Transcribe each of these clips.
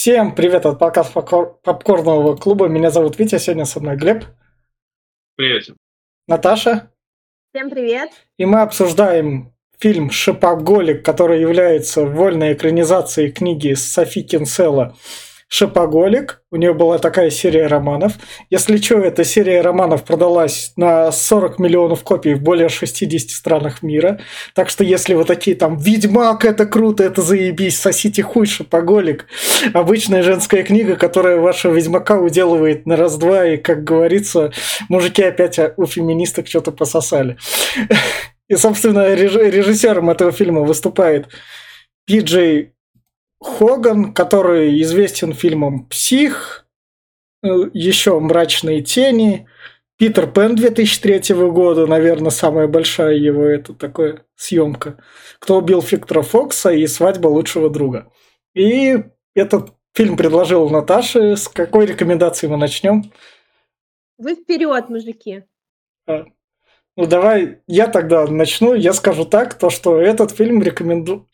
Всем привет от подкаста Попкорного клуба. Меня зовут Витя, сегодня со мной Глеб. Привет. Наташа. Всем привет. И мы обсуждаем фильм «Шипоголик», который является вольной экранизацией книги Софи Кинсела Шопоголик. У нее была такая серия романов. Если что, эта серия романов продалась на 40 миллионов копий в более 60 странах мира. Так что если вы такие там «Ведьмак, это круто, это заебись, сосите хуй, Шопоголик». Обычная женская книга, которая вашего Ведьмака уделывает на раз-два. И, как говорится, мужики опять у феминисток что-то пососали. И, собственно, режиссером этого фильма выступает Пиджей Хоган, который известен фильмом «Псих», э, еще «Мрачные тени», Питер Пен 2003 года, наверное, самая большая его это такая съемка. Кто убил Фиктора Фокса и свадьба лучшего друга. И этот фильм предложил Наташе. С какой рекомендации мы начнем? Вы вперед, мужики. А, ну давай я тогда начну. Я скажу так, то что этот фильм рекомендую.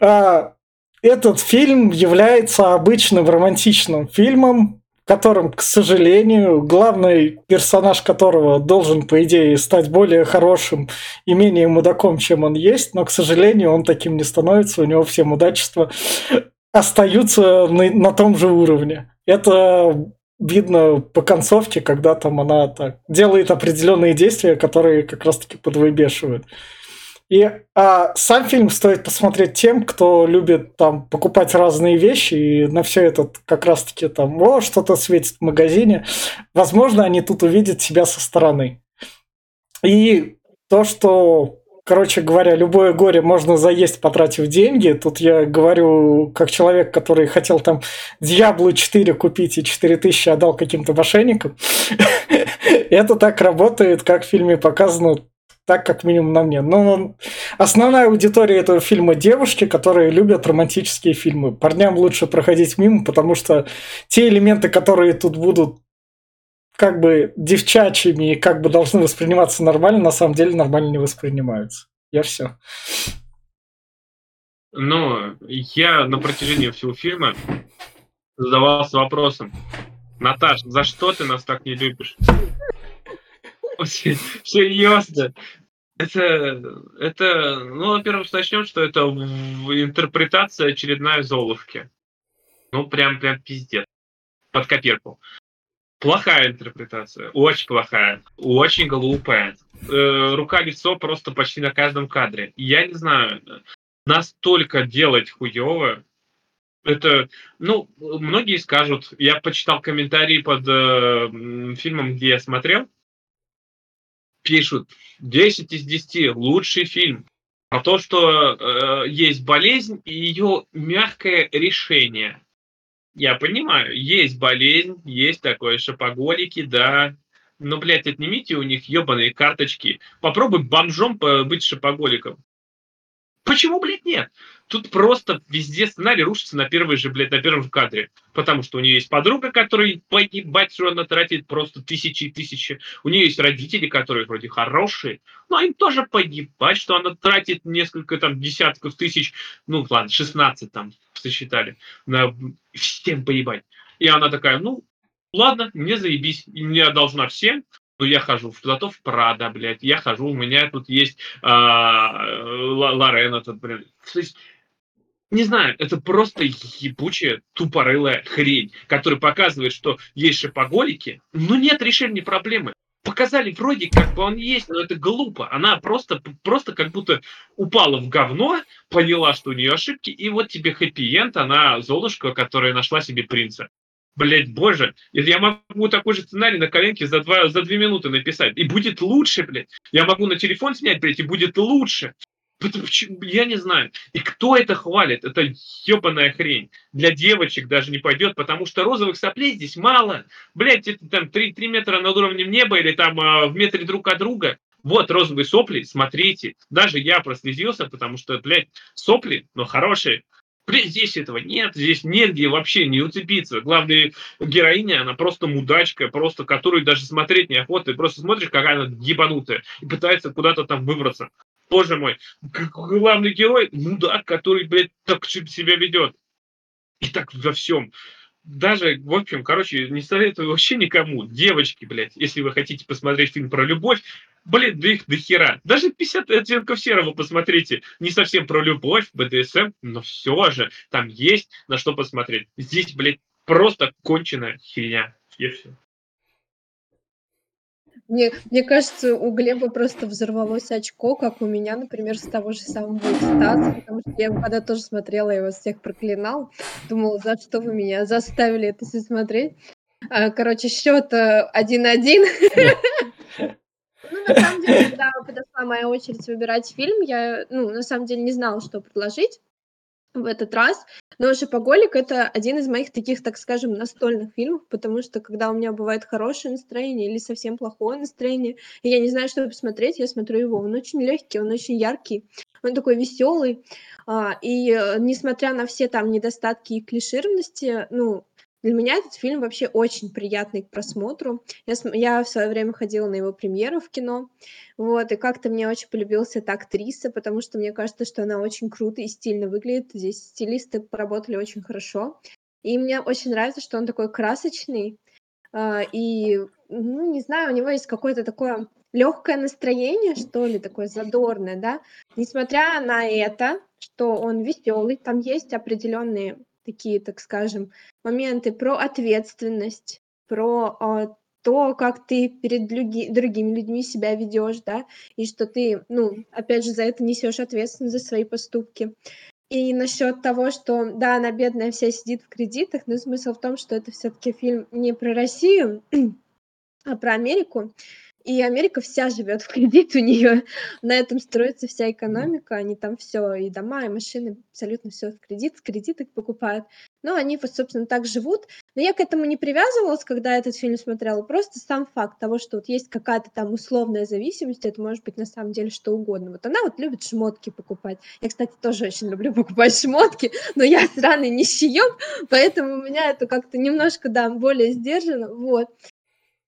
А, этот фильм является обычным романтичным фильмом, в котором, к сожалению, главный персонаж которого должен, по идее, стать более хорошим и менее мудаком, чем он есть, но, к сожалению, он таким не становится, у него все мудачества остаются на, на том же уровне. Это видно по концовке, когда там она так делает определенные действия, которые как раз-таки подвыбешивают. И а, сам фильм стоит посмотреть тем, кто любит там покупать разные вещи и на все это как раз-таки там, о, что-то светит в магазине. Возможно, они тут увидят себя со стороны. И то, что, короче говоря, любое горе можно заесть, потратив деньги. Тут я говорю как человек, который хотел там Diablo 4 купить и 4000 отдал каким-то мошенникам. Это так работает, как в фильме показано так как минимум на мне. Но основная аудитория этого фильма девушки, которые любят романтические фильмы. Парням лучше проходить мимо, потому что те элементы, которые тут будут как бы девчачьими и как бы должны восприниматься нормально, на самом деле нормально не воспринимаются. Я все. Ну, я на протяжении всего фильма задавался вопросом, Наташ, за что ты нас так не любишь? Серьезно. Это, это, ну, во-первых, начнем, что это интерпретация очередная Золушки. Ну, прям, прям пиздец. Под копирку. Плохая интерпретация, очень плохая, очень глупая. Э, Рука-лицо просто почти на каждом кадре. Я не знаю, настолько делать хуево, это, ну, многие скажут, я почитал комментарии под э, фильмом, где я смотрел, пишут 10 из 10, лучший фильм. А то, что э, есть болезнь и ее мягкое решение. Я понимаю, есть болезнь, есть такое шопоголики, да. Но, блядь, отнимите у них ебаные карточки. Попробуй бомжом быть шопоголиком. Почему, блядь, нет? Тут просто везде сценарий рушится на первой же, блядь, на первом же кадре. Потому что у нее есть подруга, которая погибать, что она тратит просто тысячи и тысячи. У нее есть родители, которые вроде хорошие, но им тоже погибать, что она тратит несколько там десятков тысяч, ну ладно, 16 там сосчитали, на всем поебать. И она такая, ну, ладно, мне заебись, мне должна всем, ну, я хожу в, зато в Прада, блядь, я хожу, у меня тут есть а, Лорен этот, блядь. То есть, не знаю, это просто ебучая тупорылая хрень, которая показывает, что есть шопоголики, но нет решения проблемы. Показали вроде как бы он есть, но это глупо. Она просто, просто как будто упала в говно, поняла, что у нее ошибки, и вот тебе хэппи-энд, она Золушка, которая нашла себе принца. Блять, боже, я могу такой же сценарий на коленке за, два, за две минуты написать. И будет лучше, блядь. Я могу на телефон снять, блядь, и будет лучше. Я не знаю. И кто это хвалит? Это ебаная хрень. Для девочек даже не пойдет, потому что розовых соплей здесь мало. Блять, это там 3, 3 метра над уровнем неба или там э, в метре друг от друга. Вот розовые сопли, смотрите. Даже я прослезился, потому что, блядь, сопли, но хорошие. Здесь этого нет, здесь негде вообще не уцепиться. Главная героиня, она просто мудачка, просто которую даже смотреть неохота. Ты просто смотришь, какая она ебанутая, и пытается куда-то там выбраться. Боже мой, главный герой, мудак, который, блядь, так себя ведет. И так во всем. Даже, в общем, короче, не советую вообще никому. Девочки, блядь, если вы хотите посмотреть фильм про любовь, блин, да их до хера. Даже 50 оттенков серого посмотрите. Не совсем про любовь, БДСМ, но все же там есть на что посмотреть. Здесь, блядь, просто конченая херня. И все. Мне, мне кажется, у Глеба просто взорвалось очко, как у меня, например, с того же самого Стаса, потому что я когда тоже смотрела, я вас всех проклинал, думала, за что вы меня заставили это все смотреть. А, короче, счет э, один-один. Ну, на самом деле, когда подошла моя очередь выбирать фильм, я, ну, на самом деле не знала, что предложить в этот раз. Но «Шопоголик» — это один из моих таких, так скажем, настольных фильмов, потому что когда у меня бывает хорошее настроение или совсем плохое настроение, и я не знаю, что посмотреть, я смотрю его. Он очень легкий, он очень яркий, он такой веселый. А, и э, несмотря на все там недостатки и клишированности, ну, для меня этот фильм вообще очень приятный к просмотру. Я, я в свое время ходила на его премьеру в кино, вот, и как-то мне очень полюбилась эта актриса, потому что мне кажется, что она очень круто и стильно выглядит. Здесь стилисты поработали очень хорошо. И мне очень нравится, что он такой красочный, э, и, ну, не знаю, у него есть какое-то такое легкое настроение, что ли, такое задорное, да. Несмотря на это, что он веселый, там есть определенные такие, так скажем, моменты про ответственность, про а, то, как ты перед люги, другими людьми себя ведешь, да, и что ты, ну, опять же, за это несешь ответственность за свои поступки. И насчет того, что, да, она бедная вся сидит в кредитах, но смысл в том, что это все-таки фильм не про Россию, а про Америку. И Америка вся живет в кредит, у нее на этом строится вся экономика, они там все, и дома, и машины, абсолютно все в кредит, с кредиток покупают. Но они вот, собственно, так живут. Но я к этому не привязывалась, когда этот фильм смотрела. Просто сам факт того, что вот есть какая-то там условная зависимость, это может быть на самом деле что угодно. Вот она вот любит шмотки покупать. Я, кстати, тоже очень люблю покупать шмотки, но я сраный нищеёб, поэтому у меня это как-то немножко, да, более сдержанно, вот.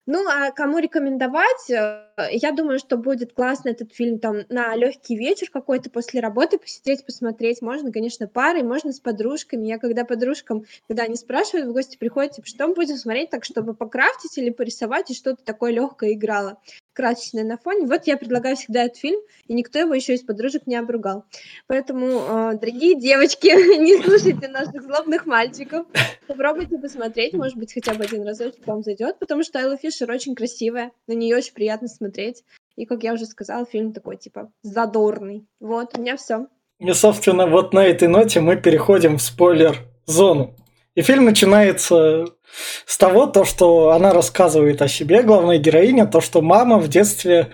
Ну, а кому рекомендовать? Э, я думаю, что будет классно этот фильм там на легкий вечер какой-то после работы посидеть, посмотреть. Можно, конечно, парой, можно с подружками. Я когда подружкам, когда они спрашивают, в гости приходят, типа, что мы будем смотреть так, чтобы покрафтить или порисовать, и что-то такое легкое играло красочное на фоне. Вот я предлагаю всегда этот фильм, и никто его еще из подружек не обругал. Поэтому, э, дорогие девочки, не слушайте наших злобных мальчиков. Попробуйте посмотреть, может быть, хотя бы один разочек вам зайдет, потому что Айла Фишер очень красивая, на нее очень приятно смотреть. И, как я уже сказала, фильм такой, типа, задорный. Вот, у меня все. И, собственно, вот на этой ноте мы переходим в спойлер-зону. И фильм начинается с того, то, что она рассказывает о себе, главная героиня, то, что мама в детстве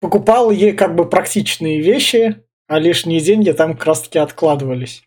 покупала ей как бы практичные вещи, а лишние деньги там как раз таки откладывались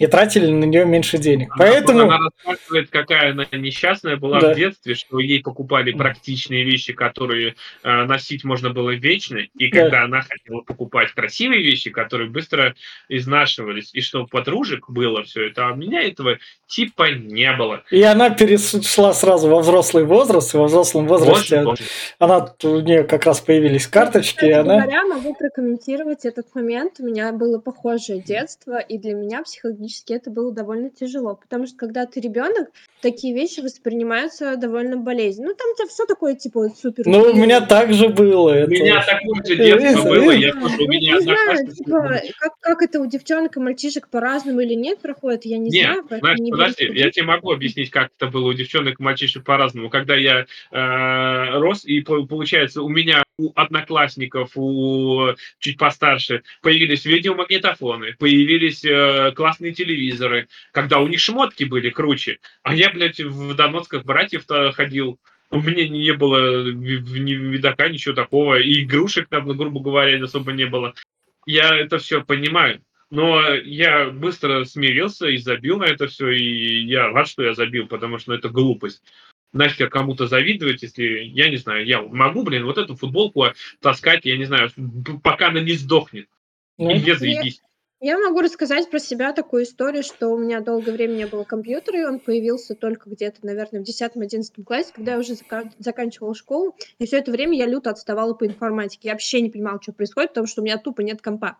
и тратили на нее меньше денег. Она, Поэтому... Она рассказывает, какая она несчастная была да. в детстве, что ей покупали практичные вещи, которые э, носить можно было вечно, и когда да. она хотела покупать красивые вещи, которые быстро изнашивались, и что подружек было все это, а у меня этого типа не было. И она перешла сразу во взрослый возраст, и во взрослом возрасте Боже, она, у нее как раз появились карточки, Кстати, и она... говоря, могу прокомментировать этот момент. У меня было похожее детство, и для меня психологически психологически это было довольно тяжело, потому что когда ты ребенок, такие вещи воспринимаются довольно болезненно. Ну, там все такое, типа, супер. Ну, у меня так же было. У меня такое же детство было, я тоже, у меня Не знаю, типа, как, как это у девчонок и мальчишек по-разному или нет проходит, я не нет, знаю. Знаешь, не подожди, я тебе могу объяснить, как это было у девчонок и мальчишек по-разному. Когда я э, рос, и получается, у меня у одноклассников, у чуть постарше появились видеомагнитофоны, появились э, классные телевизоры, когда у них шмотки были круче. А я, блядь, в Донецках братьев-то ходил, у меня не было ни видака, ничего такого, и игрушек там, ну, грубо говоря, особо не было. Я это все понимаю. Но я быстро смирился и забил на это все, и я рад, что я забил, потому что ну, это глупость нахер кому-то завидовать, если, я не знаю, я могу, блин, вот эту футболку таскать, я не знаю, пока она не сдохнет. Ну, и не заебись. Я могу рассказать про себя такую историю, что у меня долгое время не было компьютера, и он появился только где-то, наверное, в 10-11 классе, когда я уже зак- заканчивала школу, и все это время я люто отставала по информатике. Я вообще не понимала, что происходит, потому что у меня тупо нет компа.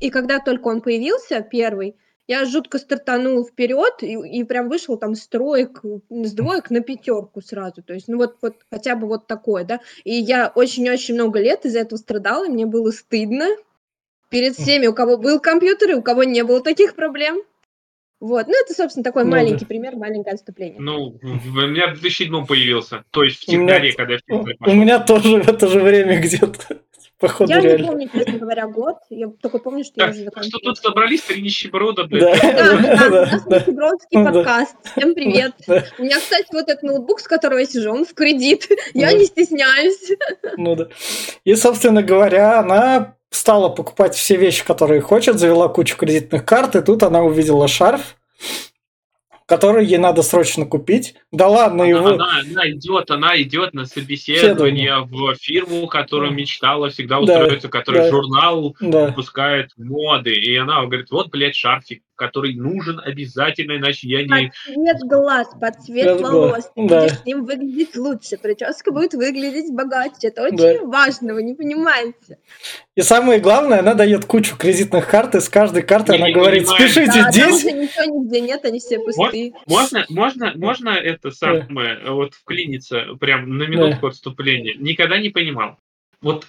И когда только он появился, первый, я жутко стартанул вперед и, и прям вышел там с троек, с двоек на пятерку сразу. То есть, ну вот, вот хотя бы вот такое, да. И я очень-очень много лет из-за этого страдала, и мне было стыдно перед всеми, у кого был компьютер и у кого не было таких проблем. Вот, ну это, собственно, такой ну, маленький да. пример, маленькое отступление. Ну, у меня в 2007 появился, то есть в технаре, когда я в У меня тоже в это же время где-то. Походу, я реально. не помню, честно говоря, год. Я только помню, что так, я уже закончила. Что тут собрались три нищеброда, блядь. Да, да, да, да, у нас да, нищебродский да, подкаст. Всем привет. Да. У меня, кстати, вот этот ноутбук, с которого я сижу, он в кредит. Я не стесняюсь. Ну да. И, собственно говоря, она стала покупать все вещи, которые хочет, завела кучу кредитных карт, и тут она увидела шарф, который ей надо срочно купить. Да ладно она, его. Она, она идет, она идет на собеседование в фирму, которую мечтала всегда устроиться, да, который да, журнал да. выпускает моды. И она говорит: вот, блядь, шарфик который нужен обязательно, иначе я не... Под цвет глаз, под цвет Цвет волос. Ты да. будешь с ним выглядеть лучше. Прическа будет выглядеть богаче. Это очень да. важно, вы не понимаете. И самое главное, она дает кучу кредитных карт, и с каждой карты она говорит, понимаю. спешите да, здесь. Там ничего нигде нет, они все пустые. Можно, можно, можно это самое, да. вот вклиниться прям на минутку да. отступления? Никогда не понимал. Вот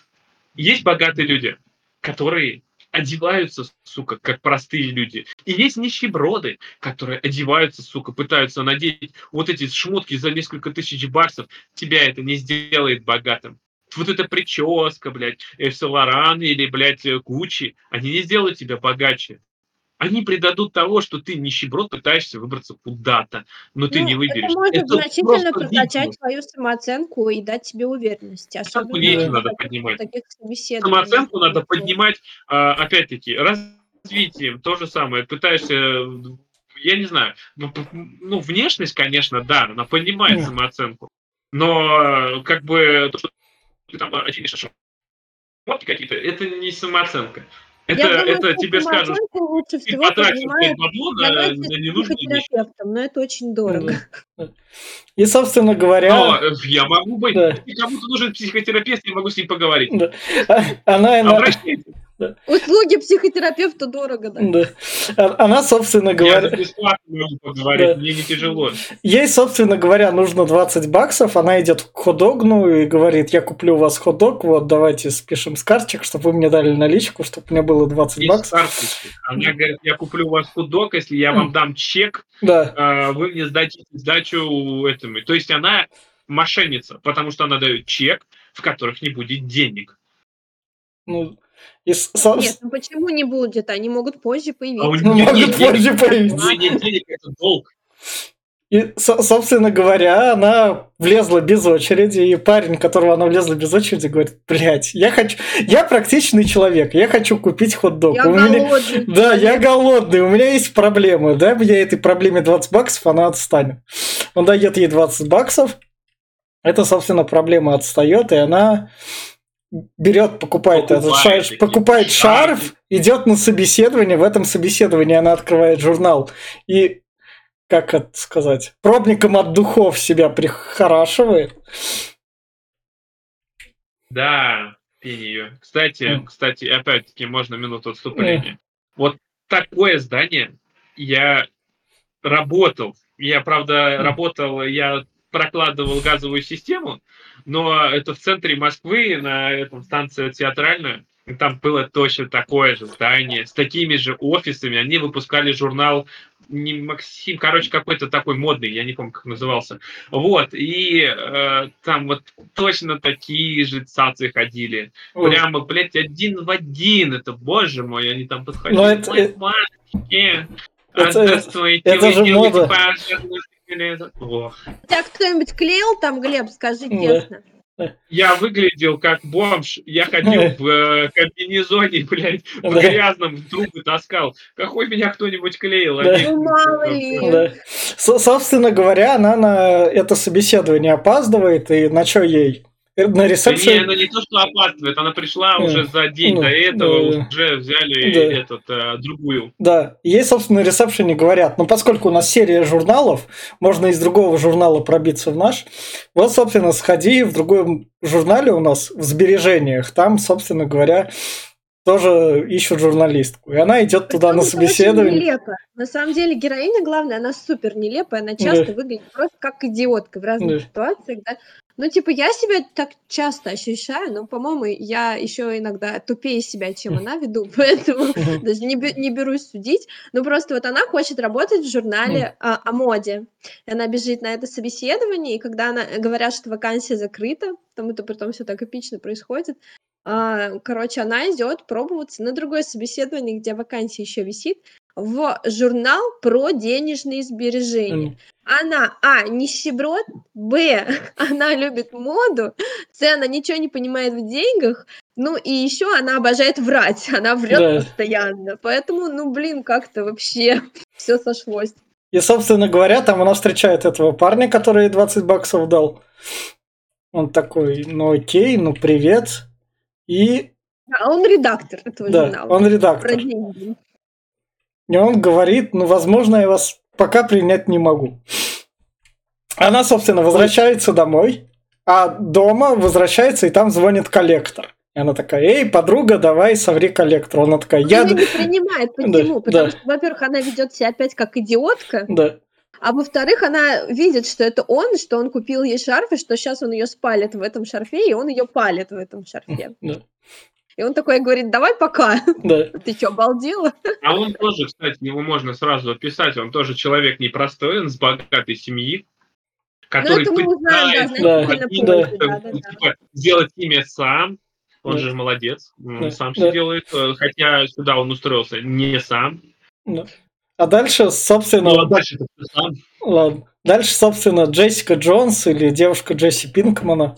есть богатые люди, которые одеваются, сука, как простые люди. И есть нищеброды, которые одеваются, сука, пытаются надеть вот эти шмотки за несколько тысяч баксов. Тебя это не сделает богатым. Вот эта прическа, блядь, Эфсаларан или, блядь, Гуччи, они не сделают тебя богаче они предадут того, что ты нищеброд пытаешься выбраться куда-то, но ну, ты не выберешь. Это может это значительно прокачать твою самооценку и дать тебе уверенности. Особенно да. надо поднимать. Самооценку надо поднимать, а, опять-таки, развитием, то же самое. Пытаешься я не знаю, ну, ну внешность, конечно, да, она поднимает самооценку, но как бы то, что ты там очевидно, что какие-то, это не самооценка. Это, я думаю, это тебе скажут, лучше всего потратишь бабло на, на ненужные вещи. Но это очень дорого. И, собственно говоря... Но я могу быть... Да. Если кому-то нужен психотерапевт, я могу с ним поговорить. Да. Она... Обращайтесь. Да. Услуги психотерапевта дорого, да? Да. А, она, собственно говоря... Я бесплатно могу поговорить, да. мне не тяжело. Ей, собственно говоря, нужно 20 баксов, она идет к ходогну и говорит, я куплю у вас ходок, вот давайте спишем с карточек, чтобы вы мне дали наличку, чтобы у меня было 20 Есть баксов. Карточки. Она говорит, я куплю у вас ходок, если я вам дам чек, да. А, вы мне сдадите сдачу этому. То есть она мошенница, потому что она дает чек, в которых не будет денег. Ну, и со... Нет, ну почему не будет? Они могут позже появиться. А у них могут позже появиться. Нет денег, это долг. И, собственно говоря, она влезла без очереди, и парень, которого она влезла без очереди, говорит, блядь, я хочу, я практичный человек, я хочу купить хот-дог. Я у голодный. Меня... Да, я голодный, у меня есть проблемы, да, мне этой проблеме 20 баксов, она отстанет. Он дает ей 20 баксов, это, собственно, проблема отстает, и она берет, покупает, покупает этот шарф, покупает шарф, идет на собеседование, в этом собеседовании она открывает журнал и как это сказать, пробником от духов себя прихорашивает. Да, ее. Кстати, mm. кстати, опять-таки, можно минуту отступления. Mm. Вот такое здание я работал. Я, правда, mm. работал, я прокладывал газовую систему, но это в центре Москвы, на этом станции театральная. И там было точно такое же здание, с такими же офисами. Они выпускали журнал не Максим, короче, какой-то такой модный, я не помню, как назывался. Вот, и э, там вот точно такие же цацы ходили. Ой. Прямо, блядь, один в один. Это, боже мой, они там подходили. Ну, это, это, это, это же мода. Тебя кто-нибудь клеил там, Глеб, скажи честно? Я выглядел как бомж. Я ходил в э, комбинезоне, блядь, в грязном, в трубы таскал. Какой меня кто-нибудь клеил? Да. Ну, мало ли. Да. Собственно говоря, она на это собеседование опаздывает, и на что ей? На ресепшн... Да не, она не то, что опаздывает, она пришла yeah. уже за день yeah. до этого, yeah. уже взяли yeah. этот, э, другую. Да, ей, собственно, на ресепшене говорят, ну, поскольку у нас серия журналов, можно из другого журнала пробиться в наш, вот, собственно, сходи в другом журнале у нас, в сбережениях, там, собственно говоря, тоже ищут журналистку. И она идет туда на собеседование. нелепо. На самом деле героиня, главное, она супер нелепая, она часто Да. выглядит просто как идиотка в разных Да. ситуациях, да. Ну, типа, я себя так часто ощущаю, но, по-моему, я еще иногда тупее себя, чем она веду, поэтому даже не, не берусь судить. Ну, просто вот она хочет работать в журнале а, о моде. И она бежит на это собеседование, и когда она говорят, что вакансия закрыта, там это потом все так эпично происходит, а, короче, она идет пробоваться на другое собеседование, где вакансия еще висит, в журнал про денежные сбережения. Она, а, нищеброд, б, она любит моду, с, она ничего не понимает в деньгах, ну и еще она обожает врать, она врет Да. постоянно, поэтому, ну блин, как-то вообще все сошлось. И, собственно говоря, там она встречает этого парня, который ей 20 баксов дал. Он такой, ну окей, ну привет. И А он редактор этого да, журнала. он Про редактор. деньги. И он говорит, ну, возможно, я вас пока принять не могу. Она, собственно, возвращается домой, а дома возвращается, и там звонит коллектор. И она такая, эй, подруга, давай соври коллектору. Она такая, я... Она не принимает. Да, Почему? Потому да. что, во-первых, она ведет себя опять как идиотка, Да, а во-вторых, она видит, что это он, что он купил ей шарф, и что сейчас он ее спалит в этом шарфе, и он ее палит в этом шарфе. да, И он такой говорит, давай пока. да. Ты что, обалдела? А он тоже, кстати, его можно сразу описать, он тоже человек непростой, он с богатой семьи, который это мы узнаем, Да, да, да. да, да, да. типа, сделать имя сам, он Да. же молодец, он Да, сам да. все делает, э, хотя сюда он устроился не сам. да. А дальше, собственно, Ну, а дальше сам. ладно. Дальше, собственно, Джессика Джонс или девушка Джесси Пинкмана,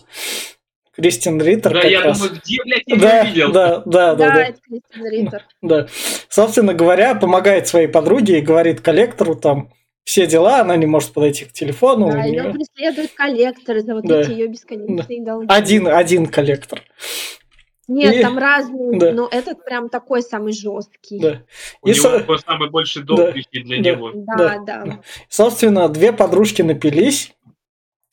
Кристин Риттер Да, как я раз. думаю, где, блядь, я да, видел? да, да, да, Да, да. это Кристин Риттер. Да. Собственно говоря, помогает своей подруге и говорит коллектору там все дела, она не может подойти к телефону. Да, ее неё преследуют коллекторы за вот Да. эти ее бесконечные долги. один, один коллектор. Нет, И- там разные, Да. но этот прям такой самый жесткий. Да. У И, него со- самый большой долг Да, для да. него. Да, да. собственно, две подружки напились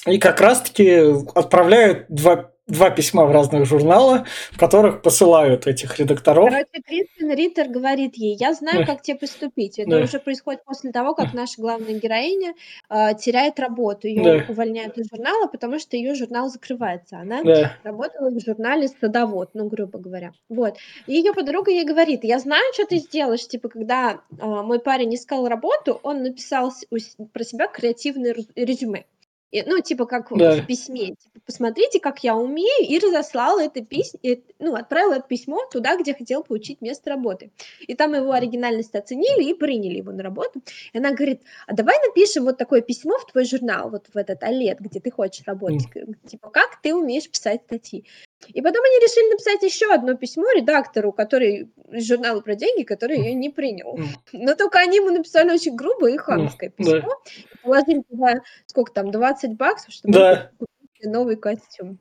и как раз-таки отправляют два, два письма в разных журналы, в которых посылают этих редакторов. Короче, Кристин Риттер говорит ей, я знаю, Да. как тебе поступить. Это Да. уже происходит после того, как наша главная героиня э, теряет работу. Ее Да. увольняют из журнала, потому что ее журнал закрывается. Она Да, работала в журнале «Садовод», ну, грубо говоря. Вот. И ее подруга ей говорит, я знаю, что ты сделаешь. Типа, когда э, мой парень искал работу, он написал у про себя креативное рез- резюме. И, ну, типа, как Да. в письме. Типа, посмотрите, как я умею, и разослал это письмо, ну, отправил это письмо туда, где хотел получить место работы. И там его оригинальность оценили и приняли его на работу. И она говорит, а давай напишем вот такое письмо в твой журнал, вот в этот Олет, где ты хочешь работать. Типа, как ты умеешь писать статьи? И потом они решили написать еще одно письмо редактору, который из журнала про деньги, который ее не принял. Но только они ему написали очень грубое и хамское да. письмо. И положили туда, сколько там, 20 баксов, чтобы Да. купить новый костюм.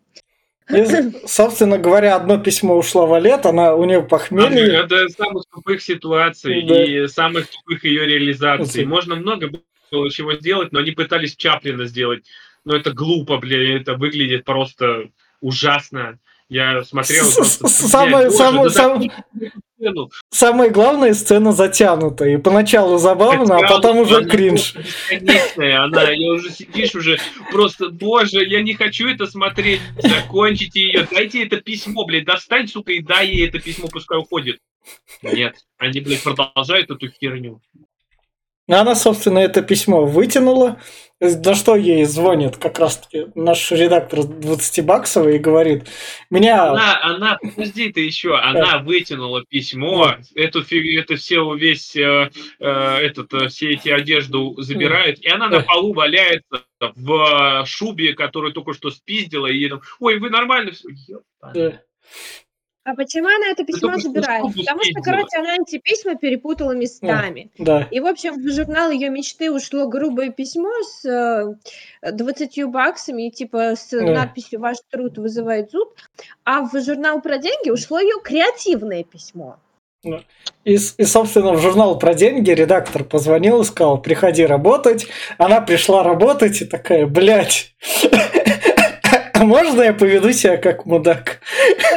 И, собственно говоря, одно письмо ушло в Олет, она у нее похмелье. Это самых тупых ситуаций Да. и самых тупых ее реализаций. Можно много было чего сделать, но они пытались Чаплина сделать. Но это глупо, блин, это выглядит просто ужасно. Я смотрел самое- самое- самое- сцену. Самая главная сцена затянута. И поначалу забавно, а потом уже кринж. она, я уже сидишь уже, просто, боже, я не хочу это смотреть, закончите ее, дайте это письмо, блядь, достань, сука, и дай ей это письмо, пускай уходит. Нет, они, блядь, продолжают эту херню. Она, собственно, это письмо вытянула, на что ей звонит как раз-таки наш редактор 20-баксовый и говорит, меня... Она, она, подожди ты еще, она вытянула письмо, эту это все весь э, э, этот, э, все эти одежду забирает, и она на полу валяется в шубе, которую только что спиздила, и ей там, ой, вы нормально все. Э, А почему она это письмо что забирает? Потому что, короче, она эти письма перепутала местами. Да, И, в общем, в журнал ее мечты ушло грубое письмо с э, 20 баксами, и, типа, с Да. надписью «Ваш труд вызывает зуд», а в журнал про деньги ушло ее креативное письмо. И, и, собственно, в журнал про деньги редактор позвонил и сказал, приходи работать. Она пришла работать и такая, блядь, а можно я поведу себя как мудак?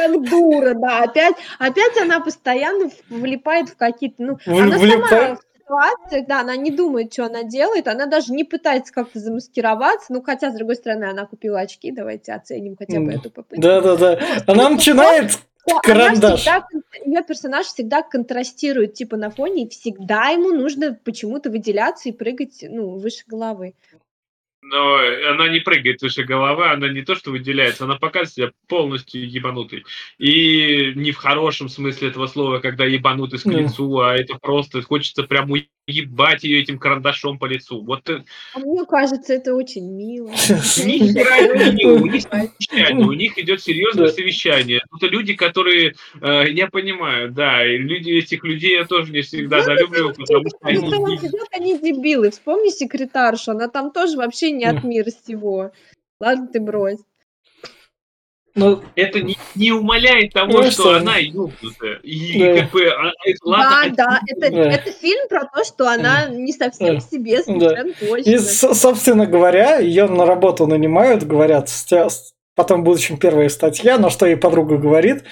Как дура, да. Опять, опять она постоянно влипает в какие-то... Ну, В- она влипает? сама ситуациях, да, она не думает, что она делает, она даже не пытается как-то замаскироваться, ну, хотя, с другой стороны, она купила очки, давайте оценим хотя бы эту попытку. Да-да-да. Она ну, начинает Она карандаш. всегда, ее персонаж всегда контрастирует, типа, на фоне, и всегда ему нужно почему-то выделяться и прыгать, ну, выше головы. Но она не прыгает выше головы, она не то что выделяется, она показывает себя полностью ебанутой. И не в хорошем смысле этого слова, когда ебанутый к Ну. лицу, а это просто хочется прям уебать ее этим карандашом по лицу. Вот А мне кажется, это очень мило. ни хера не мило, у них совещание, у них идет серьезное совещание. Это люди, которые, э, я понимаю, да, и люди этих людей я тоже не всегда залюбливаю, потому что что он они они дебилы. Вспомни секретаршу, она там тоже вообще не от мира сего. Ладно, ты брось. Ну, это не, не умаляет того, Ну, что что? она ёбнутая. И Да. как бы, а, это, ладно, да, да, это, Да. это фильм про то, что она не совсем Да. себе, Да. совершенно точно. и, собственно говоря, ее на работу нанимают, говорят, с тебя- с- потом в будущем первая статья, на что ей подруга говорит,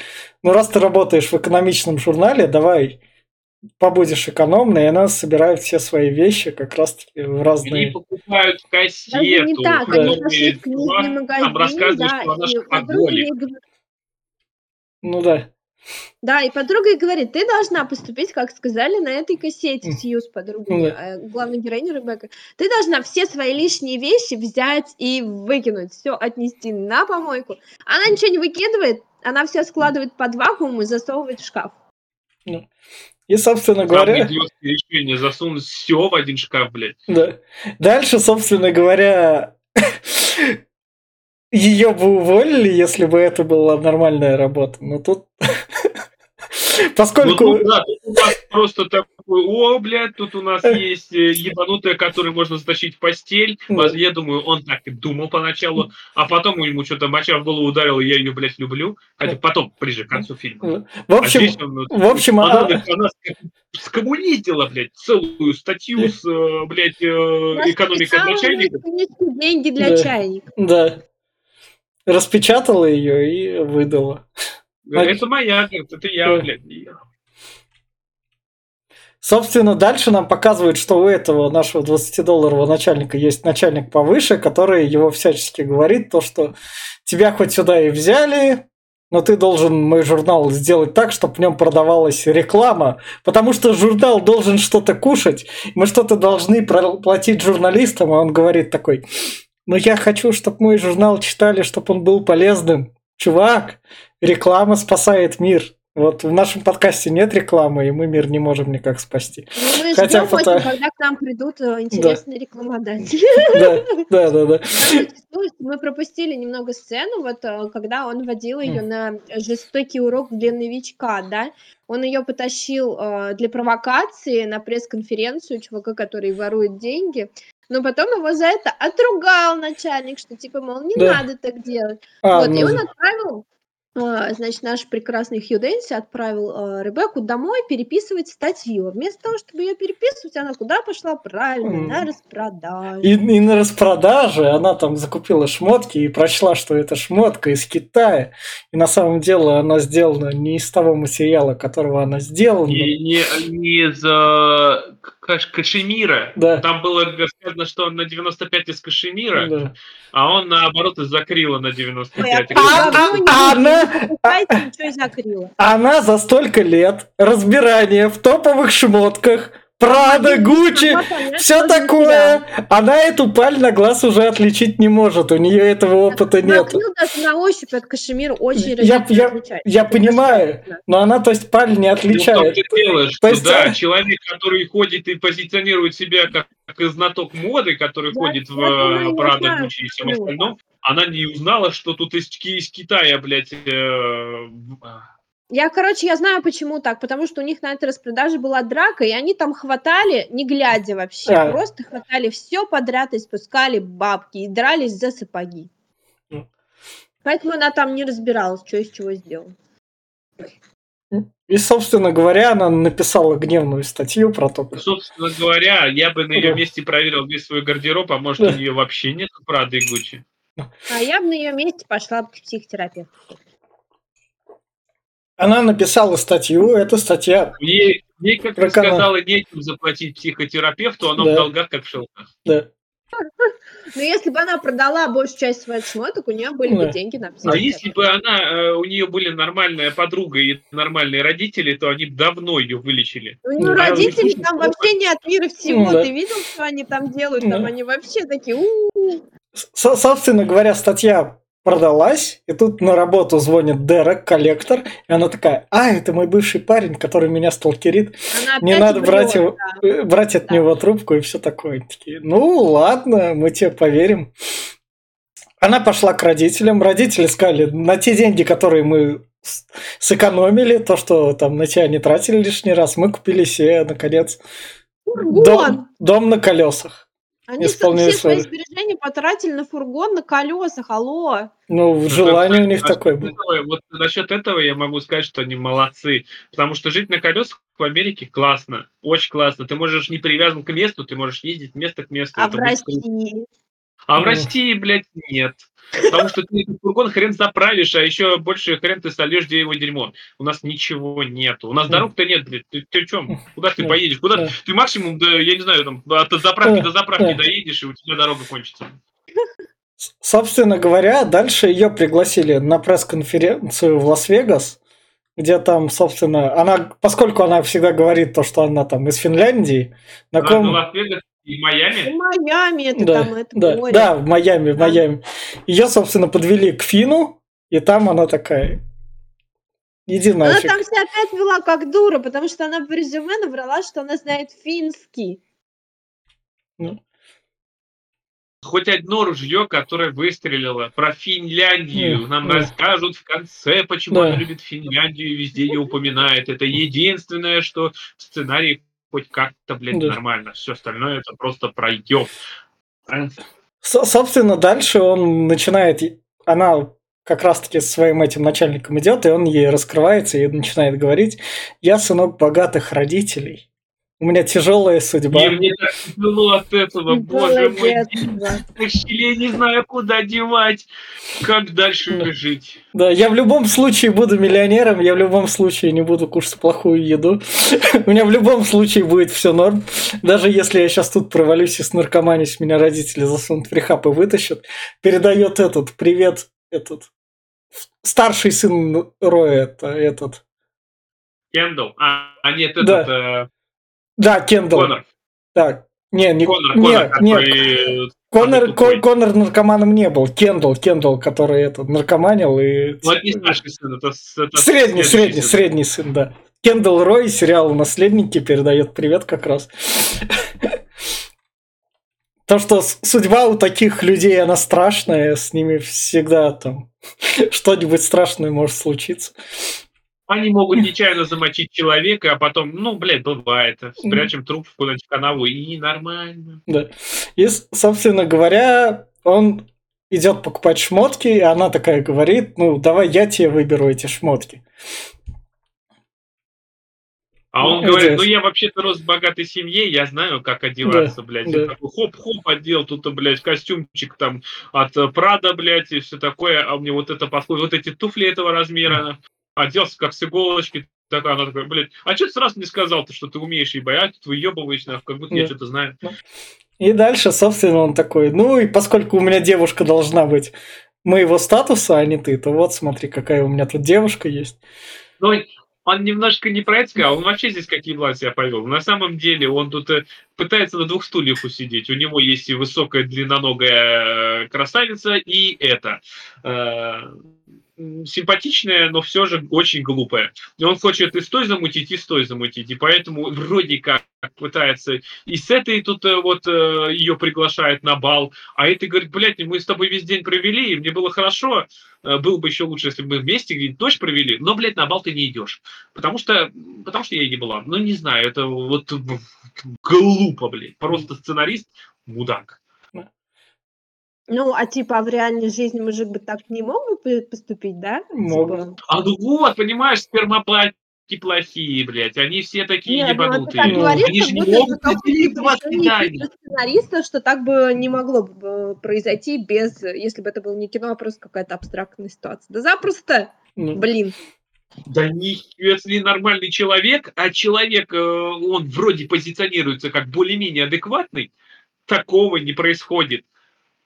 ну раз ты работаешь в экономичном журнале, давай побудешь экономной, и она собирает все свои вещи как раз-таки в они разные... покупают Даже кассету, не так, Да. они пошли в книжный магазин, там рассказывает, да, что она и подруга шопоголик. ей говорит, Ну да. Да, и подруга ей говорит, ты должна поступить, как сказали на этой кассете. Сью с подругой, Ну э, главной героиней Ребекка. Ты должна все свои лишние вещи взять и выкинуть, все отнести на помойку. Она ничего не выкидывает, она все складывает под вакуум и засовывает в шкаф. И, собственно говоря... решение засунуть все в один шкаф, блядь. Да. Дальше, собственно говоря, ее бы уволили, если бы это была нормальная работа. Но тут, поскольку... Ну, тут, да, тут у просто такой, о, блядь, тут у нас есть э, ебанутая, которую можно затащить в постель. Я думаю, он так и думал поначалу, а потом ему что-то моча в голову ударил, и я ее, блядь, люблю. Хотя потом, ближе к концу фильма. В А общем, здесь он, в общем, она, а- блядь, она ск- скоммунизила, блядь, целую статью с, э, блядь, э, экономикой начальника. конечно, деньги для Да. чайника. да, распечатала ее и выдала. Это моя, это я, блядь. Собственно, дальше нам показывают, что у этого нашего 20-долларового начальника есть начальник повыше, который его всячески говорит, то, что тебя хоть сюда и взяли, но ты должен мой журнал сделать так, чтобы в нем продавалась реклама, потому что журнал должен что-то кушать, мы что-то должны платить журналистам, а он говорит такой, ну я хочу, чтобы мой журнал читали, чтобы он был полезным. Чувак, реклама спасает мир. Вот в нашем подкасте нет рекламы, и мы мир не можем никак спасти. Ну, мы Хотя ждем фото- когда к нам придут э, интересные рекламодатели. Да, да, да, да. Мы пропустили немного сцену, вот э, когда он водил ее на жестокий урок для новичка, да, он ее потащил э, для провокации на пресс-конференцию чувака, который ворует деньги, но потом его за это отругал начальник, что типа, мол, не Да. надо так делать. А, вот, и ну, он отправил, значит, наш прекрасный Хью Дэнси отправил э, Ребекку домой переписывать статью. Вместо того, чтобы ее переписывать, она куда пошла? Правильно, на М. распродажу. и, и на распродаже она там закупила шмотки и прочла, что это шмотка из Китая. И на самом деле она сделана не из того материала, которого она сделана. Не, не, не из э, каш- кашемира. Да. Там было сказано, что он на 95 из кашемира, Да. а он наоборот из акрила на Ой, 95. а не а. Она за столько лет разбирания в топовых шмотках, Прада, Гуччи, понять, все такое. Она эту паль на глаз уже отличить не может. У нее этого опыта материал. нет. Ну, даже на ощупь от кашемира очень Я- я-. Я понимаю, но она, то есть, паль не Ну, отличает. -то и дело, То есть, да, а- человек, который ходит и позиционирует себя как, как знаток моды, который ходит в э, Прада, Гуччи и всем остальном, она не узнала, что тут из, из Китая, блядь, э, Я, короче, я знаю, почему так. Потому что у них на этой распродаже была драка, и они там хватали, не глядя вообще, А. просто хватали все подряд и спускали бабки, и дрались за сапоги. М. Поэтому она там не разбиралась, что из чего сделано. И, собственно говоря, она написала гневную статью про то, как- собственно говоря, я бы на ее Да. месте проверил весь свой гардероб, а может Да. у нее вообще нет Прады и Гуччи. А я бы на ее месте пошла к психотерапевту. Она написала статью, эта статья... Ей, ей как ты сказала, нечем заплатить психотерапевту, оно Да. в долгах как в шелках. Да. Но если бы она продала большую часть своих шмоток, у нее были Да. бы деньги на А если бы она, э, у нее были нормальная подруга и нормальные родители, то они давно ее вылечили. Ну, Ну, родители там вообще не от мира всего. Ну, да. Ты видел, что они там делают? Там Ну. они вообще такие... Собственно говоря, статья продалась, и тут на работу звонит Дерек, коллектор, и она такая, а, это мой бывший парень, который меня сталкерит, Она не надо брать, его, да. э, брать от Да. него трубку и все такое. Такие, ну, ладно, мы тебе поверим. Она пошла к родителям, родители сказали, на те деньги, которые мы сэкономили, то, что там на тебя не тратили лишний раз, мы купили себе, наконец, Фургон! дом, дом на колесах. Они исполнили все свои свои- сбережения потратили на фургон на колесах. Алло! Ну, желание у них такое было. Вот насчет этого я могу сказать, что они молодцы. Потому что жить на колесах в Америке классно. Очень классно. Ты можешь не привязан к месту, ты можешь ездить место к месту. А Это в будет. России? А в Ну. России, блядь, нет. Потому что ты этот фургон хрен заправишь, а еще больше хрен ты сольешь, где его дерьмо. У нас ничего нету. У нас Ну. дорог-то нет, блядь. Ты, ты чем? Куда ты Ну, поедешь? Куда да. ты максимум, да, я не знаю, там, от заправки до заправки доедешь, и у тебя дорога кончится. Собственно говоря, дальше ее пригласили на пресс-конференцию в Лас-Вегас, где там, собственно, она, поскольку она всегда говорит то, что она там из Финляндии, на ком... в Лас-Вегас и В Майами. Майами это Да, там, это да, море. да, в Майами, в. Майами. Ее, собственно, подвели к Фину, и там она такая, иди Она нафиг. там себя опять вела как дура, потому что она в резюме наврала, что она знает финский. Хоть одно ружье, которое выстрелило про Финляндию. Нам да. расскажут в конце, почему Да. она любит Финляндию и везде ее упоминает. Это единственное, что в сценарии хоть как-то, блядь, Да. нормально. Все остальное это просто проеб. А, Со- собственно, дальше он начинает, она как раз-таки со своим этим начальником идет, и он ей раскрывается и начинает говорить, я сынок богатых родителей, у меня тяжелая судьба. И мне так тяжело от этого, боже мой. Я не знаю, куда девать, как дальше Да. жить. Да, я в любом случае буду миллионером, я в любом случае не буду кушать плохую еду. У меня в любом случае будет все норм. Даже если я сейчас тут провалюсь и с наркоманюсь, меня родители засунут в рехаб и вытащат. Передает этот привет, этот старший сын Роя, это этот. Кендалл. А, а нет, Да. этот э, Да, Кендалл. Конор. Так. Не, не Конор, не, Конор, не, который... Конор, самый тупой. Ко- Конор наркоманом не был. Кендалл, Кендалл, который этот наркоманил и... Ну, это не старший сын, это, с- это Средний, следующий средний, сын. средний сын, да. Кендалл Рой, сериал «Наследники» передает привет как раз. То, что судьба у таких людей, она страшная, с ними всегда там что-нибудь страшное может случиться. Они могут нечаянно замочить человека, а потом, ну, блядь, бывает. Спрячем труп куда-нибудь в канаву, и нормально. Да. И, собственно говоря, он идет покупать шмотки, и она такая говорит, ну, давай я тебе выберу эти шмотки. А он Ну, говорит, ну, я вообще-то рос в богатой семье, я знаю, как одеваться, блядь. да. И такой хоп-хоп одел, тут, блядь, костюмчик там от э, Прада, блядь, и все такое, а мне вот это подходит, вот эти туфли этого размера, оделся как с иголочки, такая, она такая, блядь, а что ты сразу не сказал-то, что ты умеешь ебать, а тут выебываешь, нахуй, как будто я Да. что-то знаю. И дальше, собственно, он такой, ну и поскольку у меня девушка должна быть моего статуса, а не ты, то вот смотри, какая у меня тут девушка есть. Но он немножко не про это сказал, он вообще здесь как еблан себя повел. На самом деле он тут э, пытается на двух стульях усидеть. У него есть и высокая длинноногая э, красавица, и это э, симпатичная, но все же очень глупая. И он хочет и с той замутить, и с той замутить. И поэтому вроде как пытается и с этой тут э, вот э, ее приглашает на бал, а этой говорит, блядь, мы с тобой весь день провели, и мне было хорошо, Э, было бы еще лучше, если бы мы вместе где-нибудь ночь провели, но, блядь, на бал ты не идешь. Потому что, потому что я не была. Ну, не знаю, это вот глупо, блядь. Просто сценарист мудак. Ну, а типа, а в реальной жизни мужик бы так не мог бы поступить, да? Мог. Типа, А ну вот, понимаешь, спермобаки плохие, блядь. Они все такие Нет, ну ебанутые. Ну, говорится, Они же не могут сценаристов, что так бы не могло бы э, произойти без, если бы это было не кино, а просто какая-то абстрактная ситуация. Да запросто, Ну, блин. Да не, если нормальный человек, а человек, э, он вроде позиционируется как более-менее адекватный, такого не происходит.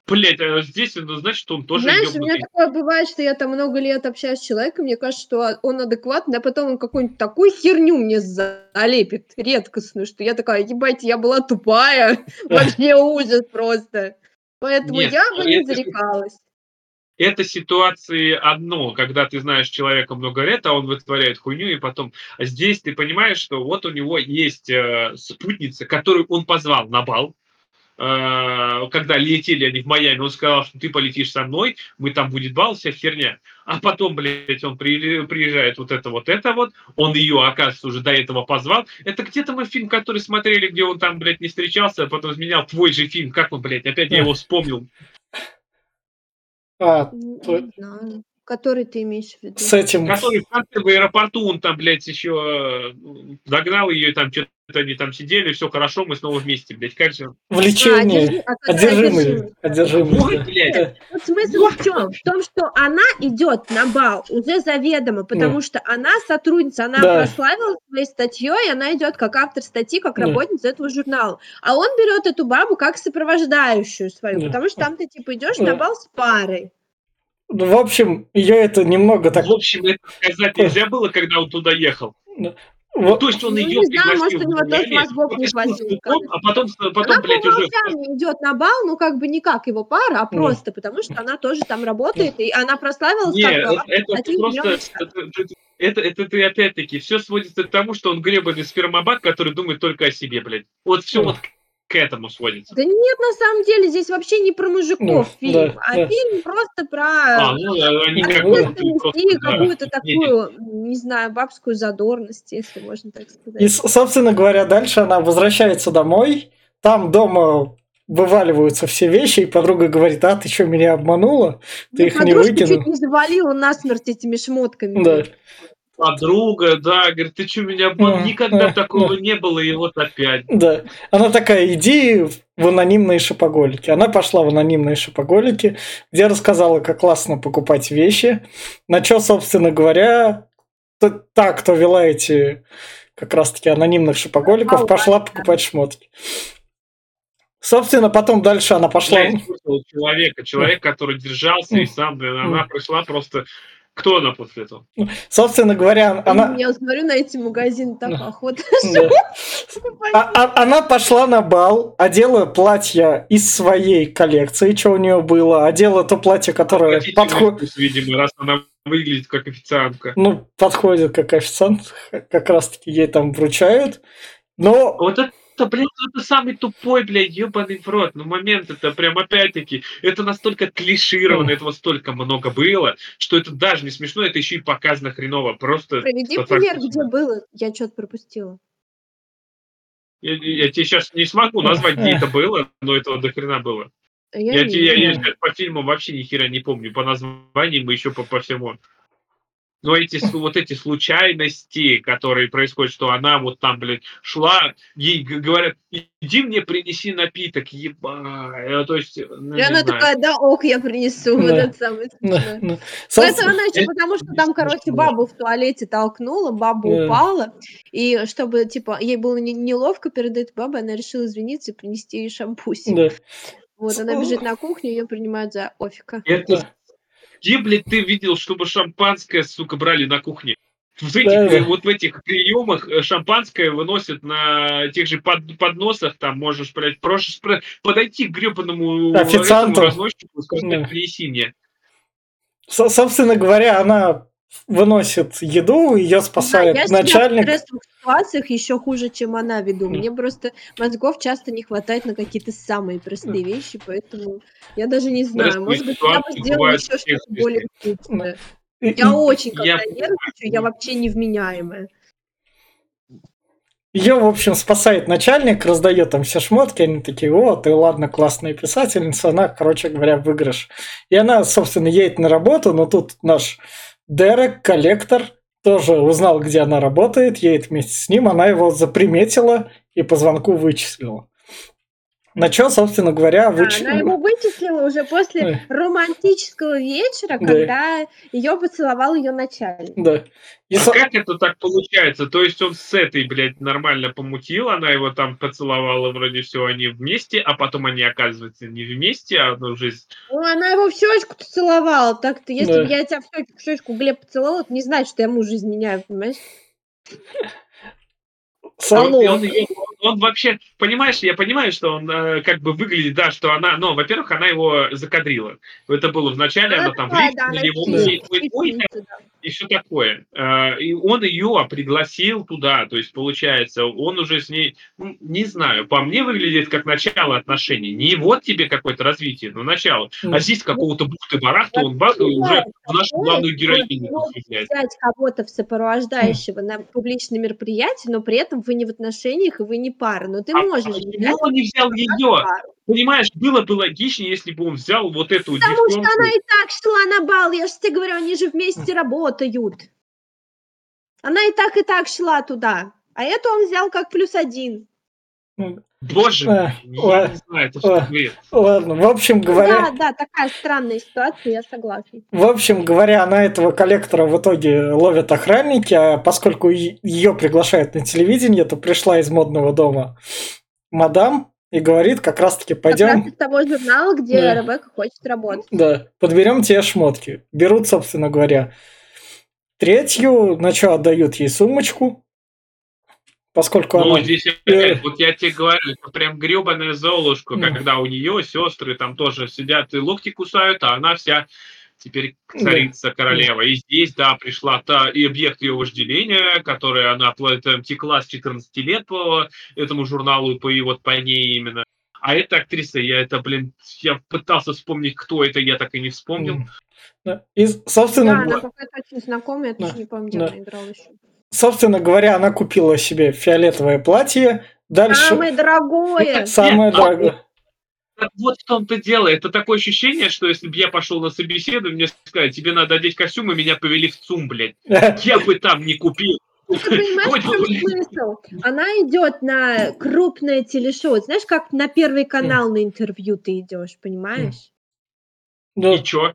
Блять, а здесь, ну, значит, он тоже Знаешь, у меня ёбнутый. такое бывает, что я там много лет общаюсь с человеком, мне кажется, что он адекватный, а потом он какую-нибудь такую херню мне залепит, редкостную, что я такая, ебать, я была тупая, вообще ужас просто. Поэтому Нет, я бы не это- зарекалась. Это ситуации одно, когда ты знаешь человека много лет, а он вытворяет хуйню, и потом а здесь ты понимаешь, что вот у него есть э, спутница, которую он позвал на бал, когда летели они в Майами, он сказал, что ты полетишь со мной, мы там будет бал, вся херня. А потом, блядь, он при- приезжает вот это вот это вот, он ее, оказывается, уже до этого позвал. Это где-то мы фильм, который смотрели, где он там, блядь, не встречался, а потом изменял твой же фильм. Как он, блядь, опять я его вспомнил. А. Который ты имеешь в виду? с этим... Который в конце в аэропорту, он там, блядь, еще э, догнал ее, там что-то они там сидели, все хорошо, мы снова вместе, блядь, как же. А, Влечение. а, который Одержимый. одержимый. Одержимый. Вот, да. блядь. Вот смысл в чем? В том, что она идет на бал уже заведомо, потому что она сотрудница, она Да. прославилась своей статьей, она идет как автор статьи, как Да. работница этого журнала. А он берет эту бабу как сопровождающую свою, Да. потому что там ты типа идешь Да. на бал с парой. Ну, В общем, ее это немного так... В общем, это сказать нельзя было, когда он туда ехал. Ну, то есть он Ну, ее не знаю, может, у него тоже мозгов не хватило, а потом, потом она блядь, уже... идет на бал, ну как бы не как его пара, а просто потому что она тоже там работает, и она прославилась Не, как это, глава это статьи просто... Это, это- это, это ты опять-таки, все сводится к тому, что он гребаный спермобат, который думает только о себе, блядь. Вот все вот к- этому сводится. Да нет, на самом деле здесь вообще не про мужиков Ну, фильм, да, а да. фильм просто про А, ну, они как и да. какую-то Не, такую, не знаю, бабскую задорность, если можно так И, сказать. с- собственно говоря, дальше она возвращается домой. Там дома вываливаются все вещи, и подруга говорит, а, ты что, меня обманула? Ты Ну, их не выкинул? чуть не завалила насмерть этими шмотками. Да. Подруга, да, говорит, ты что, меня обманул? Мгм, Никогда такого не было, и вот опять. Да. Она такая, иди в анонимные шопоголики. Она пошла в анонимные шопоголики, где рассказала, как классно покупать вещи. На что, собственно говоря, та, кто вела эти как раз-таки анонимных шопоголиков, пошла да. покупать шмотки. Собственно, потом дальше она пошла... Я человека, человек, который держался, и сам, блин, она пришла просто... Кто она после этого? Собственно говоря, она... Я смотрю на эти магазины, так Да. охота. Да. А- а- Она пошла на бал, одела платье из своей коллекции, что у нее было, одела то платье, которое подходит, видимо, раз она выглядит как официантка. ну, подходит как официант, как раз-таки ей там вручают. Но Вот это, блядь, это самый тупой, блядь, ебаный в рот. Ну, момент это прям опять-таки, это настолько клишировано, этого столько много было, что это даже не смешно, это еще и показано хреново. Просто Приведи Вот пример, где было. Я что-то пропустила. я, я тебе сейчас не смогу назвать, где это было, но этого до хрена было. Я, Я, не я, я сейчас по фильмам вообще ни хера не помню, по названиям и еще по, по всему. Но эти, вот эти случайности, которые происходят, что она вот там, блядь, шла, ей говорят, иди мне принеси напиток, еба. Э, То есть, ну, И она знаю. такая, да, ок, я принесу. Вот Да. это самое ну, смешное. ну, Ну, соб- это она еще потому, что там, короче, бабу в туалете толкнула, баба Да. упала, и чтобы, типа, ей было не- неловко перед этой бабой, она решила извиниться и принести ей шампусик. да. Вот, она бежит на кухню, ее принимают за офика. Это Да. Где, блядь, ты видел, чтобы шампанское, сука, брали на кухне? В этих, э, вот в этих приемах э, шампанское выносят на тех же под- подносах, там можешь, блядь, проще подойти к гребаному Официанту. разносчику и сказать, принеси мне. Со- Собственно говоря, она выносит еду, ее спасает Да, я себя в начальник. стрессовых ситуациях еще хуже, чем она веду. Мне просто мозгов часто не хватает на какие-то самые простые вещи, поэтому я даже не знаю. Стрессовые Может быть, я бы сделала еще что-то более вкусное. Я очень, Я когда понимаю. нервничаю, я вообще невменяемая. Ее, в общем, спасает начальник, раздает там все шмотки, они такие, о, ты ладно, классная писательница, она, короче говоря, выигрыш. И она, собственно, едет на работу, но тут наш Дерек, коллектор, тоже узнал, где она работает, едет вместе с ним, она его заприметила и по звонку вычислила. На что, собственно говоря, Да, выч... она его вычислила уже после романтического вечера, Да. когда ее поцеловал ее начальник. Да. И А со- как это так получается? То есть он с этой, блядь, нормально помутил, она его там поцеловала, вроде все, они вместе, а потом они, оказывается, не вместе, а уже... с- Ну, она его в щечку целовала. Так-то, если Да. бы я тебя в щечку, в щечку Глеб поцеловала, это не значит, что я мужа изменяю, понимаешь? Со- Он, он он вообще, понимаешь, я понимаю, что он э, как бы выглядит, да, что она, ну, во-первых, она его закадрила. Это было в начале, она там да, на она него, Да. ей- ой, ой, хищница, да. и все такое. Э, И он ее пригласил туда, то есть, получается, он уже с ней, ну, не знаю, по мне выглядит как начало отношений. Не вот тебе какое-то развитие, но начало. А здесь какого-то бухты-барахта он ба- уже в нашу главную героиню взять кого-то в сопровождающего на публичное мероприятие, но при этом вы не в отношениях и вы не пара. Но ты А можешь почему он не взял ее? пару. Понимаешь, было бы логичнее, если бы он взял вот эту Потому что девчонку. она и так шла на бал, я же тебе говорю, они же вместе работают. Она и так, и так шла туда. А эту он взял как плюс один. Боже, А, я ладно. не знаю, это что бред. Ладно, в общем Да, говоря, да, такая странная ситуация, я согласна. в общем говоря, на этого коллектора в итоге ловят охранники, а поскольку ее приглашают на телевидение, то пришла из модного дома мадам и говорит, как раз-таки Как раз пойдем, из того журнала, где Да. Ребекка хочет работать. да, подберем тебе шмотки. Берут, собственно говоря, третью, на что отдают ей сумочку, поскольку Ну, она... здесь Э. опять, вот я тебе говорю, это прям гребаная золушка, Да. когда у нее сестры там тоже сидят и локти кусают, а она вся теперь царица, королева. И здесь, да, пришла та и объект ее вожделения, которая она текла с 14 лет по этому журналу, и по, и вот по ней именно. А эта актриса, я это, блин, я пытался вспомнить, кто это, я так и не вспомнил. Да. И, Да, собственно, она какая-то очень знакомая, я Да, тоже не помню, где да. она играла еще. Собственно говоря, она купила себе фиолетовое платье. Дальше Самое дорогое! самое Нет, дорогое. Так вот в том-то дело. Это такое ощущение, что если бы я пошел на собеседование, мне сказали, тебе надо одеть костюм, и меня повели в ЦУМ, блядь. Я бы там не купил. Ты понимаешь, в смысл? Она идет на крупное телешоу. Знаешь, как на Первый канал на интервью ты идешь, понимаешь? Ну, И чё?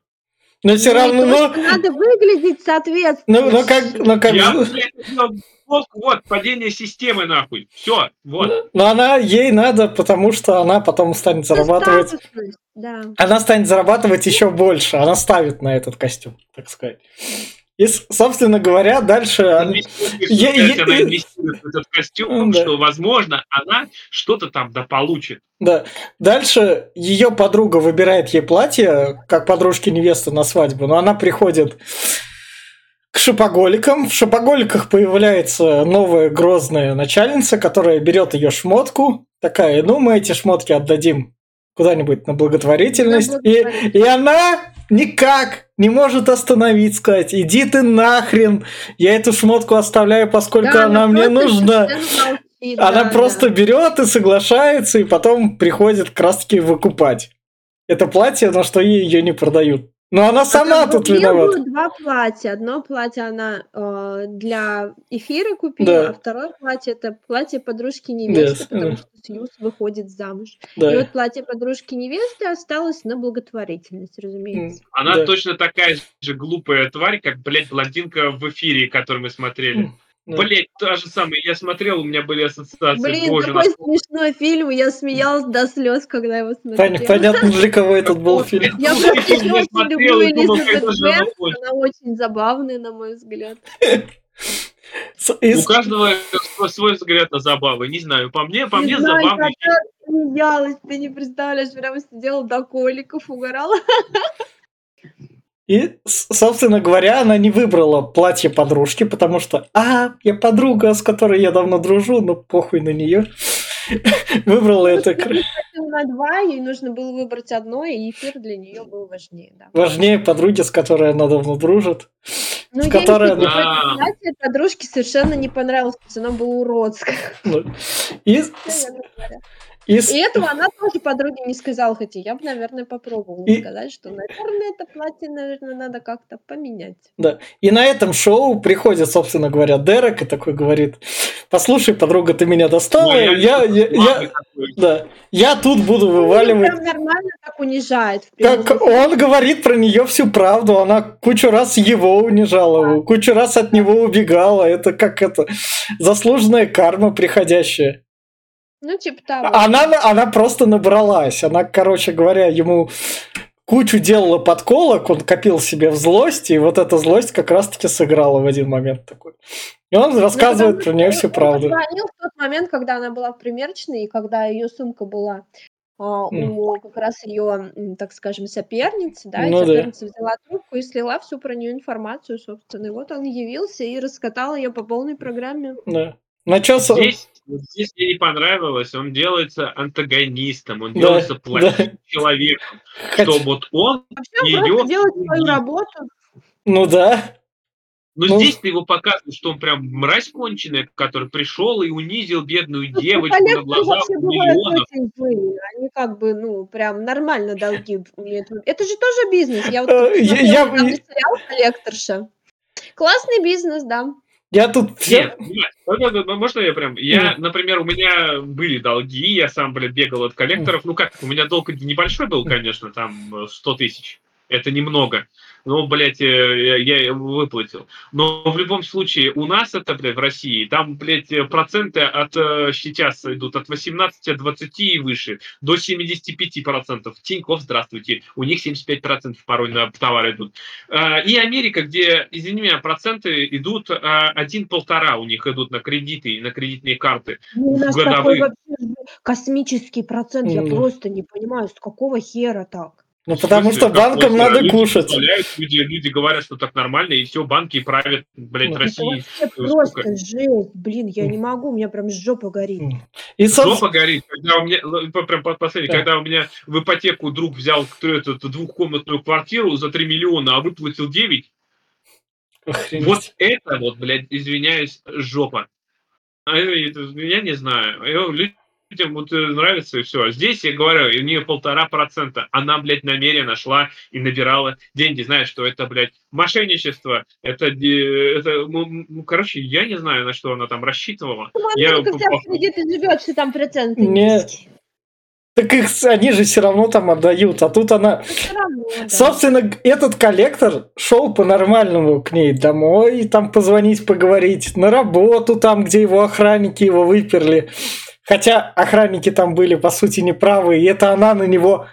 Но все равно, что надо выглядеть соответственно. ну, ну как, ну как, Я, вот, вот, падение системы, нахуй. Все, вот. но она ей надо, потому что она потом станет зарабатывать. Статусность, Да. Она станет зарабатывать еще больше. Она ставит на этот костюм, так сказать. И, собственно говоря, дальше она- Инвестирует, в этот костюм, что, возможно, она что-то там да получит. Да. Дальше ее подруга выбирает ей платье, как подружки невесты на свадьбу, но она приходит к шопоголикам. В шопоголиках появляется новая грозная начальница, которая берет ее шмотку. Такая, ну, мы эти шмотки отдадим куда-нибудь на благотворительность. На И, благотворительность. и она никак не может остановить, сказать, иди ты нахрен, я эту шмотку оставляю, поскольку Да, она мне нужна. молчит, Она да, просто да. берет и соглашается, и потом приходит как раз-таки выкупать это платье, на что ей ее не продают. Но она сама А там тут в Рио виновата. было два платья. Одно платье она э, для эфира купила, Да. а второе платье это платье подружки невесты, Да, потому да. что Сьюз выходит замуж. И Да. вот платье подружки невесты осталось на благотворительность, разумеется. Она Да. точно такая же глупая тварь, как, блядь, блондинка в эфире, который мы смотрели. Да. Блядь, та же самая. Я смотрел, у меня были ассоциации. Блин, Боже, такой насколько- смешной фильм, я смеялась до слез, когда его смотрела. Пон- Понятно, для кого этот был фильм. Я просто очень смотрел люблю Элизабет она Бэнкс, хочет. она очень забавная, на мой взгляд. У каждого свой- взгляд на забавы. Не знаю, по мне, по Не мне забавный смеялась, ты не представляешь, прямо сидела до коликов, угорала. И, собственно говоря, она не выбрала платье подружки, потому что, а, я подруга, с которой я давно дружу, но похуй на нее. Выбрала это кр- На два, ей нужно было выбрать одно, и эфир для нее был важнее, да. важнее подруги, с которой она давно дружит. Но С которой она- это платье подружке совершенно не понравилось, потому что оно было уродское. Ну, И, Говоря. И, этого она тоже подруге не сказала, хотя я бы, наверное, попробовала И- сказать, что, наверное, это платье, наверное, надо как-то поменять. да. и на этом шоу приходит, собственно говоря, Дерек и такой говорит, послушай, подруга, ты меня достала, Ой, я, я, я- ладно, какой. да, я тут буду Ну, вываливать прям нормально так унижает. Как он говорит про нее всю правду, она кучу раз его унижала, кучу раз от него убегала. Это как это заслуженная карма приходящая. Ну, типа того. Она, она просто набралась. Она, короче говоря, ему кучу делала подколок, он копил себе в злости, и вот эта злость как раз-таки сыграла в один момент такой. И он рассказывает Ну, про нее всю Он правду. позвонил в тот момент, когда она была в примерочной, и когда ее сумка была а, у как раз ее, так скажем, соперницы, да, и Ну да. соперница взяла трубку и слила всю про нее информацию, собственно. И вот он явился и раскатал ее по полной программе. Да. На чё со- Здесь, вот здесь мне не понравилось, он делается антагонистом, он Да, делается да. плохим человеком, Хотя- что вот он, Вообще, просто делает свою работу. Ну да. но Ну. здесь ты его показываешь, что он прям мразь конченая, который пришел и унизил бедную Ну, девочку на глазах миллионов. злые. Они как бы, ну, прям нормально долги. Это же тоже бизнес. Я вот Э, я- я- сериал «Коллекторша». Классный бизнес, да. Я тут все... Нет, можно я прям... Я, например, у меня были долги, я сам, блядь, бегал от коллекторов. Ну как, у меня долг небольшой был, конечно, там э, 100 тысяч. Это немного. Ну, блядь, э, я, я выплатил. Но в любом случае, у нас это, блядь, в России, там, блядь, проценты от э, сейчас идут от 18, от 20 и выше, до 75%. Тинькофф, здравствуйте, у них 75% порой на товары идут. Э, И Америка, где, извини меня, проценты идут один-полтора у них идут на кредиты и на кредитные карты. Ну, у нас Годовые. такой вообще космический процент. Я Мгм. просто не понимаю, с какого хера так? Ну потому что банкам надо Люди кушать. Люди, люди говорят, что так нормально, и все, банки правят, блядь, Ну, Это России. вообще сколько? просто жесть. Блин, я не могу, у меня прям жопа горит. И, собственно, Жопа горит, когда у меня, ну, прям по- последний, Да. когда у меня в ипотеку друг взял эту, двухкомнатную квартиру за 3 миллиона, а выплатил 9, охренеть. вот это вот, блядь, извиняюсь, жопа. А Я не знаю. Э, Людям вот э, нравится и все. Здесь, я говорю, у нее полтора процента. Она, блядь, намеренно шла и набирала деньги, зная, что это, блядь, мошенничество. Это, де- это ну, ну, короче, я не знаю, на что она там рассчитывала. Ну, Я в кредиты живет, что там проценты Нет. Так их, они же все равно там отдают, а тут она... Ну, всё равно, да. Собственно, этот коллектор шел по-нормальному к ней домой, там позвонить, поговорить, на работу там, где его охранники его выперли. Хотя охранники там были, по сути, неправы, и это она на него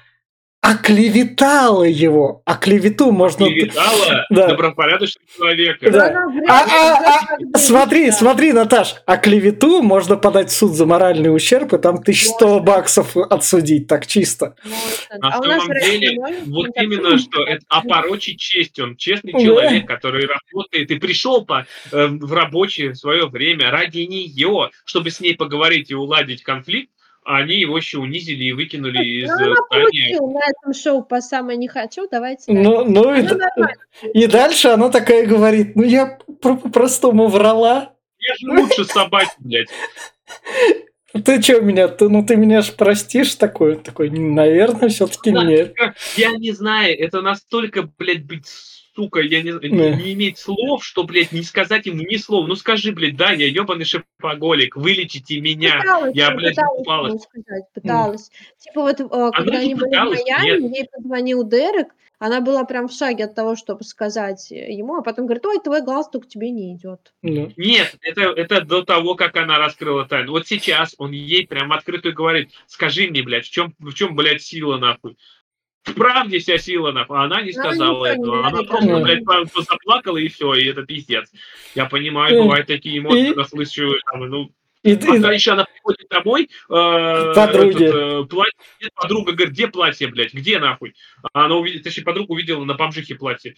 оклеветала его. А клевету можно... Видала Да. добропорядочного человека. Да. Вряд А- а- а, Смотри, да. смотри, Наташ, а клевету можно подать в суд за моральный ущерб, и там 1100 Можно. баксов отсудить, так чисто. Можно. На А самом деле, Вот именно, что это опорочить честь. Он честный Да. человек, который работает и пришел по, э, в рабочее свое время ради нее, чтобы с ней поговорить и уладить конфликт, они его еще унизили и выкинули из Ну, она здания. на этом шоу по самое не хочу, давайте дальше. Ну, ну и, Ну, нормально. и дальше она такая говорит, ну я про- по-простому врала. Я же лучше собаки, блядь. Ты что меня, ты, ну ты меня ж простишь такой, такой, наверное, все-таки Да. нет. Я не знаю, это настолько, блядь, быть сука, я не, не, не иметь слов, что, блядь, не сказать ему ни слова. Ну скажи, блядь, да, я ебаный шипоголик, вылечите меня. Пыталась, Я, блядь, пыталась упала. ему сказать, пыталась. Типа вот, э, когда они были в Майами, ей позвонил Дерек, она была прям в шаге от того, чтобы сказать ему, а потом говорит, ой, твой галстук тебе не идет. Ну, Нет, это, это до того, как она раскрыла тайну. Вот сейчас он ей прям открыто говорит, скажи мне, блядь, в чем, в чем блядь, сила, нахуй? В правде вся сила, нахуй. А она не Ну, сказала не этого. Она просто, она- блядь, просто заплакала, и все, и это пиздец. Я понимаю, бывают такие эмоции, когда слышу, там, ну, И, а еще она приходит домой, э, Подруги. этот, э, платье, подруга говорит, где платье, блядь, где нахуй? А она увидела, точнее, подруга увидела на бомжихе платье.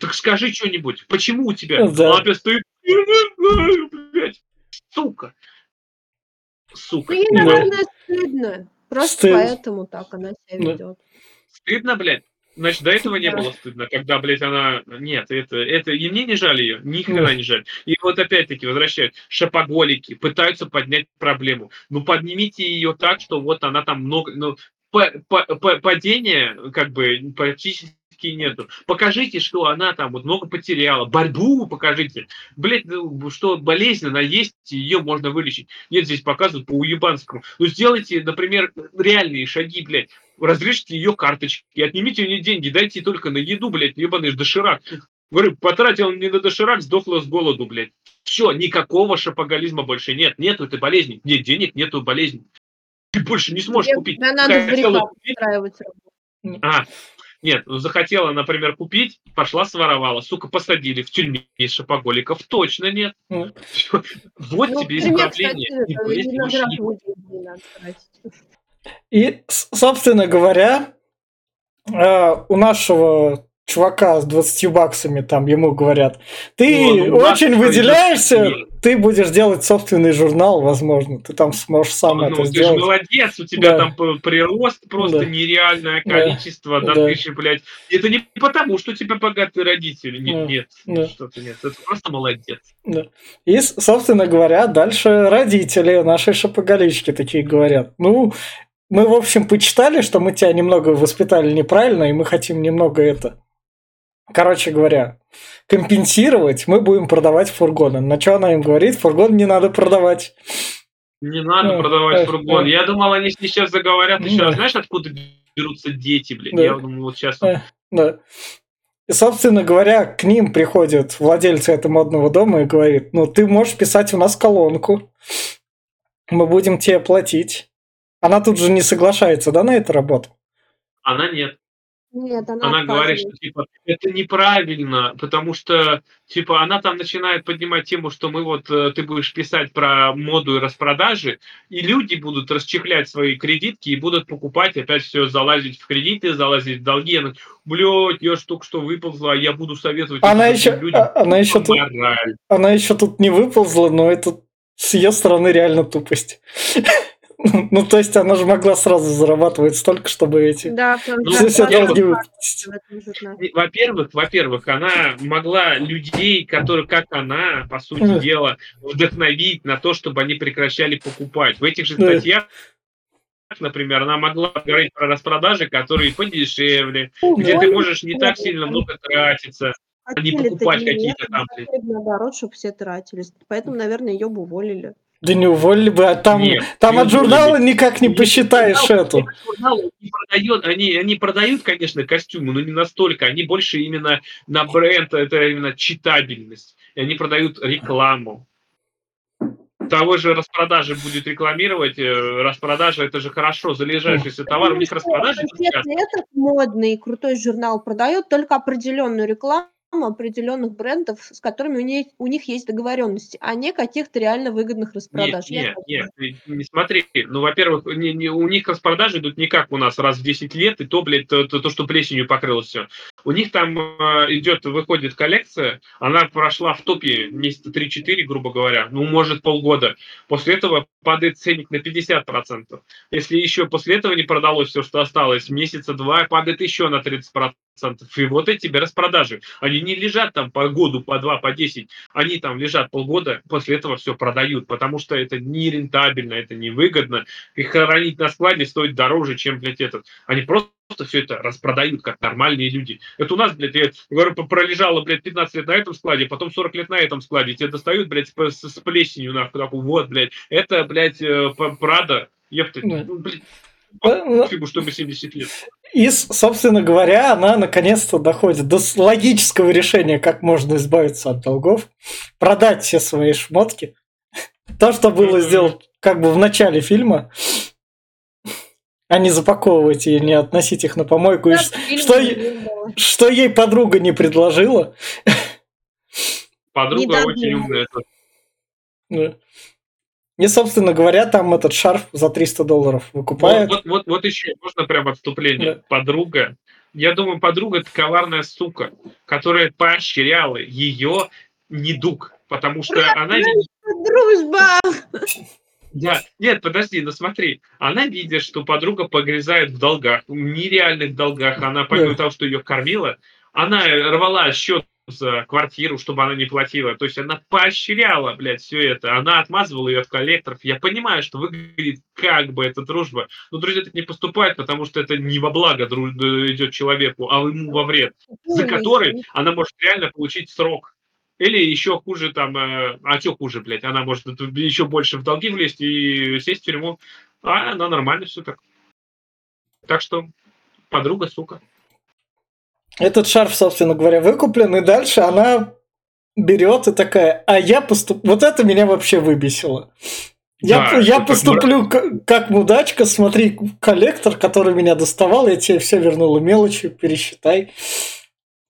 Так скажи что-нибудь, почему у тебя? Да. Она опять стоит, я не знаю, блядь, сука. Сука. Ну, ей, наверное, стыдно. Просто Стыд- поэтому так она себя Да. ведет. Стыдно, блядь. Значит, до этого не было стыдно, когда, блядь, она... Нет, это, это... И мне не жаль ее, ни хрена не жаль. И вот опять-таки возвращают. Шапоголики пытаются поднять проблему. Ну, поднимите ее так, что вот она там много... Ну, па- падения как бы практически нету. Покажите, что она там вот много потеряла. Борьбу покажите. Блять, ну, что болезнь, она есть, ее можно вылечить. Нет, здесь показывают по уебанскому. Ну, сделайте, например, реальные шаги, блядь. Разрешите ее карточки, отнимите у нее деньги, дайте ей только на еду, блядь, ебаный доширак. Говорю, потратил не на доширак, сдохла с голоду, блядь. Все, никакого шапоголизма больше нет. Нету этой болезни. Нет денег, нету болезни. Ты больше не сможешь Тебе- купить. надо Хотела устраивать работу. а, нет, захотела, например, купить, пошла своровала, сука, посадили в тюрьме из шопоголиков. Точно нет. Вот Ну, тебе исправление. кстати, это не не. И, собственно говоря, э, у нашего чувака с 20 баксами, там ему говорят, ты Ну, очень выделяешься, ты будешь делать собственный журнал, возможно, ты там сможешь сам Ну, это ты же сделать. молодец, у тебя Да. там прирост просто Да. нереальное количество, да, Да. тысячи, блядь. Это не потому, что у тебя богатые родители. Нет, Да. нет, Да. что-то нет. Это просто молодец. Да. И, собственно говоря, дальше родители нашей шапоголички такие говорят, ну, мы, в общем, почитали, что мы тебя немного воспитали неправильно, и мы хотим немного это... Короче говоря, компенсировать мы будем продавать фургоны. На что она им говорит? Фургон не надо продавать. Не надо Да, продавать да, фургон. да. Я думал, они сейчас заговорят еще. Да. Знаешь, откуда берутся дети, блядь? Да. Я думал, вот сейчас... Да. Да. И, собственно говоря, к ним приходит владельцы этого модного дома и говорит, ну, ты можешь писать у нас колонку, мы будем тебе платить. Она тут же не соглашается, да, на эту работу? Она нет. Нет, она, Она говорит, что типа это неправильно, потому что типа она там начинает поднимать тему, что мы вот э, ты будешь писать про моду и распродажи, и люди будут расчехлять свои кредитки и будут покупать опять все залазить в кредиты, залазить в долги. Она, блядь, я ж только что выползла, я буду советовать Она еще, людям. а- она еще тут, она еще тут не выползла, но это с ее стороны реально тупость. Ну, то есть она же могла сразу зарабатывать столько, чтобы эти... Да, Ну, Все, долги Во-первых, во-первых, она могла людей, которые, как она, по сути дела, вдохновить на то, чтобы они прекращали покупать. В этих же статьях, например, она могла говорить про распродажи, которые подешевле, где Ну, ты можешь не так сильно много тратиться. а не покупать какие-то там, наоборот, чтобы все тратились. Поэтому, наверное, ее бы уволили. Да не уволили бы, а там, Нет, там не от журнала уволили. никак не посчитаешь журнал- эту. журнал не продает, они, они продают, конечно, костюмы, но не настолько. Они больше именно на бренд, это именно читабельность. И они продают рекламу. Того же распродажи будет рекламировать. э, Распродажа это же хорошо, залежавшийся товар. У них распродажи. Конкретно этот модный крутой журнал продает только определенную рекламу определенных брендов, с которыми у них, у них есть договоренности, а не каких-то реально выгодных распродаж. Нет, нет, нет, не смотри. Ну, во-первых, не- не- у них распродажи идут не как у нас раз в 10 лет, и то, блядь, то, то, то, что плесенью покрылось все. У них там э, идет, выходит коллекция, она прошла в топе месяца 3-4, грубо говоря, ну, может, полгода. После этого падает ценник на 50%. Если еще после этого не продалось все, что осталось, месяца два падает еще на 30%. И вот эти тебе распродажи. Они не лежат там по году, по два, по 10. Они там лежат полгода, после этого все продают, потому что это не рентабельно, это невыгодно. Их хранить на складе стоит дороже, чем, блядь, этот. Они просто все это распродают, как нормальные люди. Это у нас, блядь, я говорю, пролежало, блядь, 15 лет на этом складе, потом 40 лет на этом складе. Тебе достают, блядь, с, с- плесенью, нахуй, такой, вот, блядь, это, блядь, э, Прада, ёпта, Да. ну, блядь, фигу, что мы 70 лет. И, собственно говоря, она наконец-то доходит до логического решения, как можно избавиться от долгов, продать все свои шмотки. То, что было сделано как бы в начале фильма, а не запаковывать и не относить их на помойку. И Да, фильм что, что ей подруга не предложила. Подруга Не очень умная. Да. И, собственно говоря, там этот шарф за 300 долларов Вот, выкупает. вот, вот, вот еще можно прям отступление. Да. Подруга. Я думаю, подруга это коварная сука, которая поощряла ее недуг, потому что она видит, Дружба! Да, нет, подожди, ну смотри, она видит, что подруга погрязает в долгах, в нереальных долгах, она помимо того, что ее кормила, она рвала счет за квартиру, чтобы она не платила. То есть она поощряла, блядь, все это. Она отмазывала ее от коллекторов. Я понимаю, что выглядит как бы это дружба. Но друзья так не поступают, потому что это не во благо идет человеку, а ему во вред. За который она может реально получить срок. Или еще хуже там, э, а что хуже, блядь, она может еще больше в долги влезть и сесть в тюрьму. А она нормально все так. Так что подруга, сука. Этот шарф, собственно говоря, выкуплен, и дальше она берет и такая, а я поступ... Вот это меня вообще выбесило. Я, да, я поступлю как, как мудачка, смотри, коллектор, который меня доставал, я тебе все вернула мелочью, пересчитай.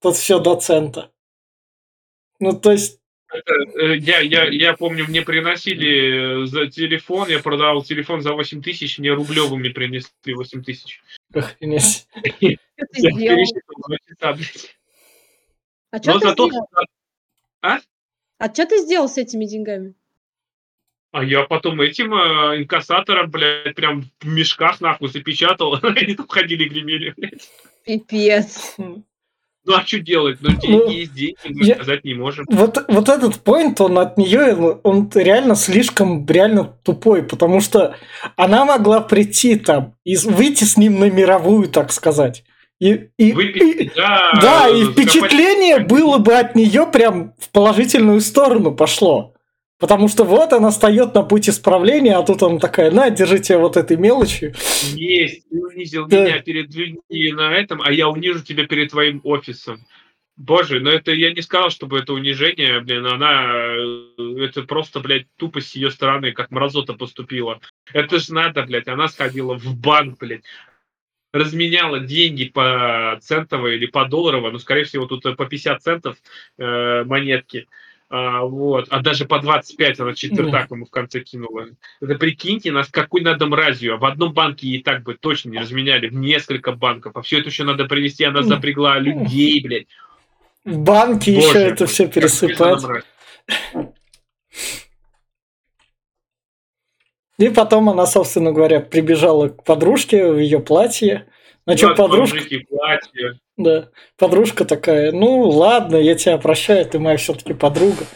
Тут все до цента. Ну, то есть... Это, э, я, я, я помню, мне приносили за телефон, я продавал телефон за 8 тысяч, мне рублевыми принесли 8 тысяч. Охренеть. А что ты сделал? А? А что ты сделал с этими деньгами? А я потом этим э, инкассатором, блядь, прям в мешках нахуй запечатал. Они там ходили гремели, блядь. Пипец. Ну а что делать? Ну деньги ну, есть деньги, мы я... сказать не можем. Вот, вот этот поинт, он от нее, он реально слишком реально тупой, потому что она могла прийти там и выйти с ним на мировую, так сказать. И, и, Выпить, и, да, да, и впечатление было бы от нее прям в положительную сторону пошло. Потому что вот она встает на путь исправления, а тут она такая, на, держите вот этой мелочью. Есть, ты унизил да. меня перед людьми на этом, а я унижу тебя перед твоим офисом. Боже, но это я не сказал, чтобы это унижение, блин, она, э, это просто, блядь, тупость с ее стороны, как мразота поступила. Это же надо, блядь, она сходила в банк, блядь, разменяла деньги по центово или по долларово, ну, скорее всего, тут по 50 центов э, монетки, а, вот, а даже по 25 она четвертак ему в конце кинула. Это прикиньте, нас какой надо мразью. А в одном банке и так бы точно не разменяли, в несколько банков. А все это еще надо привести, она запрягла людей, блядь. В банке Боже, еще это все пересыпать. И потом она, собственно говоря, прибежала к подружке в ее платье. Значит, подружка... платье. Да. Подружка такая, ну ладно, я тебя прощаю, ты моя все-таки подруга.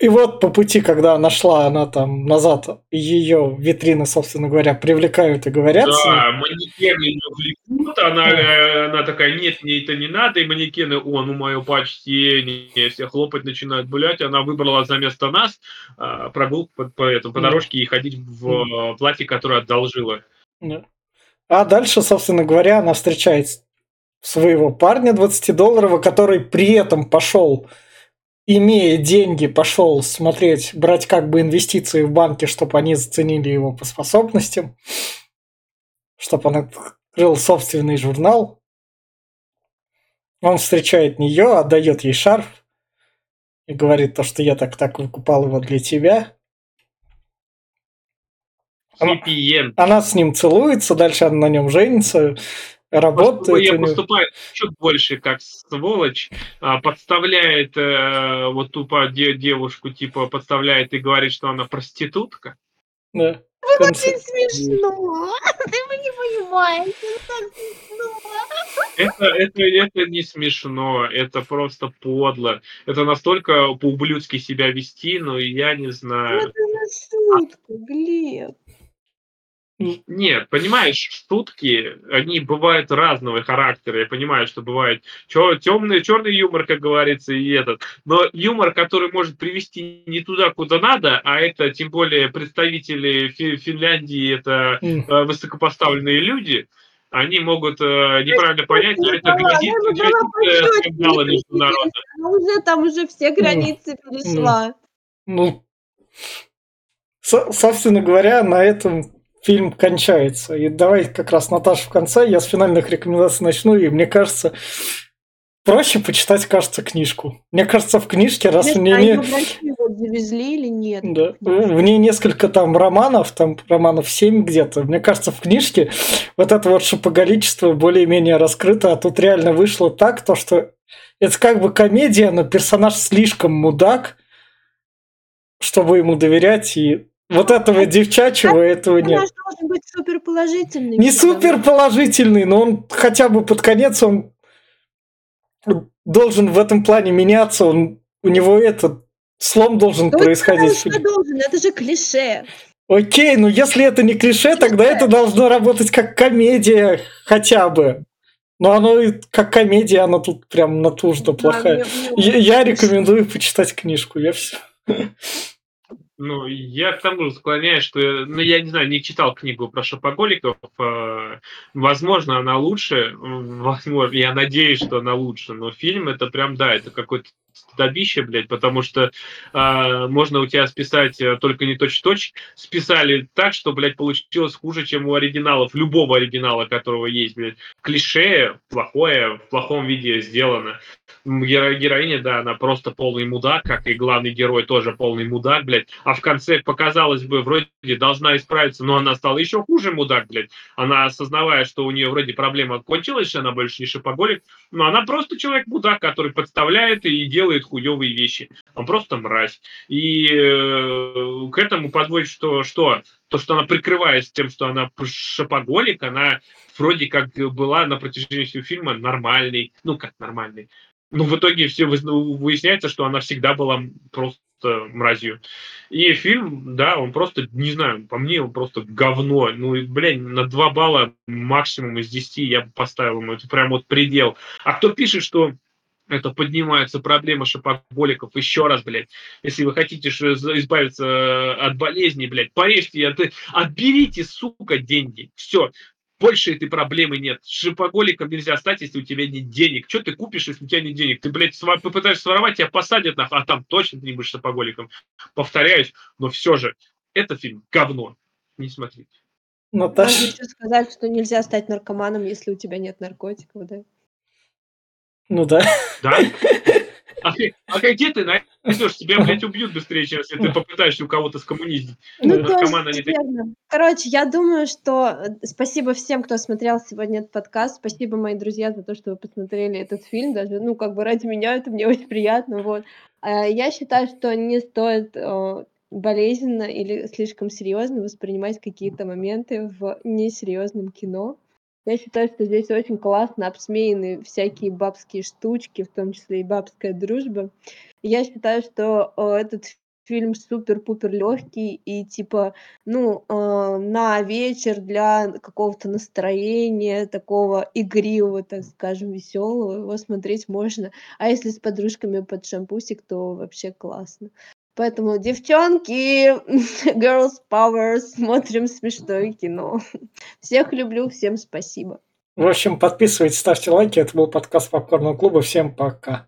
И вот по пути, когда она шла, она там назад, ее витрины, собственно говоря, привлекают и говорят. Да, манекены ее влекут, она, да. она такая, нет, мне это не надо, и манекены, о, ну мое почтение, все хлопать начинают гулять, она выбрала за место нас а, прогулку по, по, этому, по дорожке и ходить в платье, которое одолжила. Да. А дальше, собственно говоря, она встречает своего парня 20-долларового, который при этом пошел, имея деньги, пошел смотреть, брать как бы инвестиции в банке, чтобы они заценили его по способностям, чтобы он открыл собственный журнал. Он встречает нее, отдает ей шарф и говорит то, что я так так выкупал его для тебя. Она, она с ним целуется, дальше она на нем женится, работает. Я поступает чуть больше как сволочь, а, подставляет э, вот тупо девушку, типа подставляет и говорит, что она проститутка. Да. Вот конце... очень смешно. Ты не понимаешь, это смешно. Это, это, это не смешно, это просто подло. Это настолько по-ублюдски себя вести, но я не знаю. Это же шутка, Глеб. Нет, понимаешь, шутки, они бывают разного характера. Я понимаю, что бывает темный, черный юмор, как говорится, и этот. Но юмор, который может привести не туда, куда надо, а это тем более представители Финляндии, это mm. высокопоставленные люди, они могут э, неправильно понять, что это грозит, грозит скандала международных. Уже там уже все границы перешла. Ну, собственно говоря, на этом фильм кончается. И давай как раз, Наташа, в конце, я с финальных рекомендаций начну, и мне кажется, проще почитать, кажется, книжку. Мне кажется, в книжке, раз в ней... Не... завезли или нет? Да. В ней несколько там романов, там романов 7 где-то. Мне кажется, в книжке вот это вот шопоголичество более-менее раскрыто, а тут реально вышло так, то что это как бы комедия, но персонаж слишком мудак, чтобы ему доверять, и вот этого девчачьего, этого нет. Персонаж должен быть супер положительный. Не супер положительный, но он хотя бы под конец он должен в этом плане меняться, он, у него этот слом должен Ну, происходить. Что должен? Это же клише. Окей, ну если это не клише, тогда это должно работать как комедия хотя бы. Но оно и как комедия, оно тут прям натужно Да, плохая. мне- мне Я, я рекомендую почитать книжку, я все. Ну, я к тому же склоняюсь, что, ну, я не знаю, не читал книгу про шопоголиков. э, Возможно, она лучше, возможно, я надеюсь, что она лучше, но фильм это прям, да, это какой-то стыдобище, блядь, потому что э, можно у тебя списать э, только не точь-в-точь, списали так, что, блядь, получилось хуже, чем у оригиналов, любого оригинала, которого есть, блядь. Клише плохое, в плохом виде сделано. Геро- Героиня, да, она просто полный мудак, как и главный герой тоже полный мудак, блядь. А в конце, показалось бы, вроде должна исправиться, но она стала еще хуже мудак, блядь. Она, осознавая, что у нее вроде проблема кончилась, она больше не шипоголик, но она просто человек-мудак, который подставляет и делает хуевые вещи. Он просто мразь. И э, к этому подводит, что, что то, что она прикрываясь тем, что она шопоголик, она вроде как была на протяжении всего фильма нормальной. Ну, как нормальной. Ну, в итоге все ну, выясняется, что она всегда была просто мразью. И фильм, да, он просто, не знаю, по мне он просто говно. Ну, и, блин, на 2 балла максимум из 10 я бы поставил ему. Это прям вот предел. А кто пишет, что это поднимаются проблемы шопоголиков. Еще раз, блядь, если вы хотите избавиться э, от болезни, блядь, порежьте, от- отберите, сука, деньги. Все. Больше этой проблемы нет. Шипоголиком нельзя стать, если у тебя нет денег. Что ты купишь, если у тебя нет денег? Ты, блядь, сва- попытаешься своровать, тебя посадят, нахуй, а там точно ты не будешь шопоголиком. Повторяюсь, но все же, это фильм говно. Не смотрите. Можно Наташа, еще сказать, что нельзя стать наркоманом, если у тебя нет наркотиков, да? ну да. Да? А, ты- а где ты найдешь? Тебя, блядь, убьют быстрее, чем если ты попытаешься у кого-то скоммуниздить. Ну, Да. тоже такие. верно. Короче, я думаю, что э, спасибо всем, кто смотрел сегодня этот подкаст. Спасибо, мои друзья, за то, что вы посмотрели этот фильм. Даже, ну, как бы ради меня это мне очень приятно. Вот. А Я считаю, что не стоит э, болезненно или слишком серьезно воспринимать какие-то моменты в несерьезном кино. Я считаю, что здесь очень классно обсмеяны всякие бабские штучки, в том числе и бабская дружба. Я считаю, что э, этот фильм супер-пупер легкий и типа, ну, э, на вечер для какого-то настроения, такого игривого, так скажем, веселого, его смотреть можно. А если с подружками под шампусик, то вообще классно. Поэтому, девчонки, girls power, смотрим смешное кино. Всех люблю, всем спасибо. В общем, подписывайтесь, ставьте лайки. Это был подкаст Попкорного клуба. Всем пока.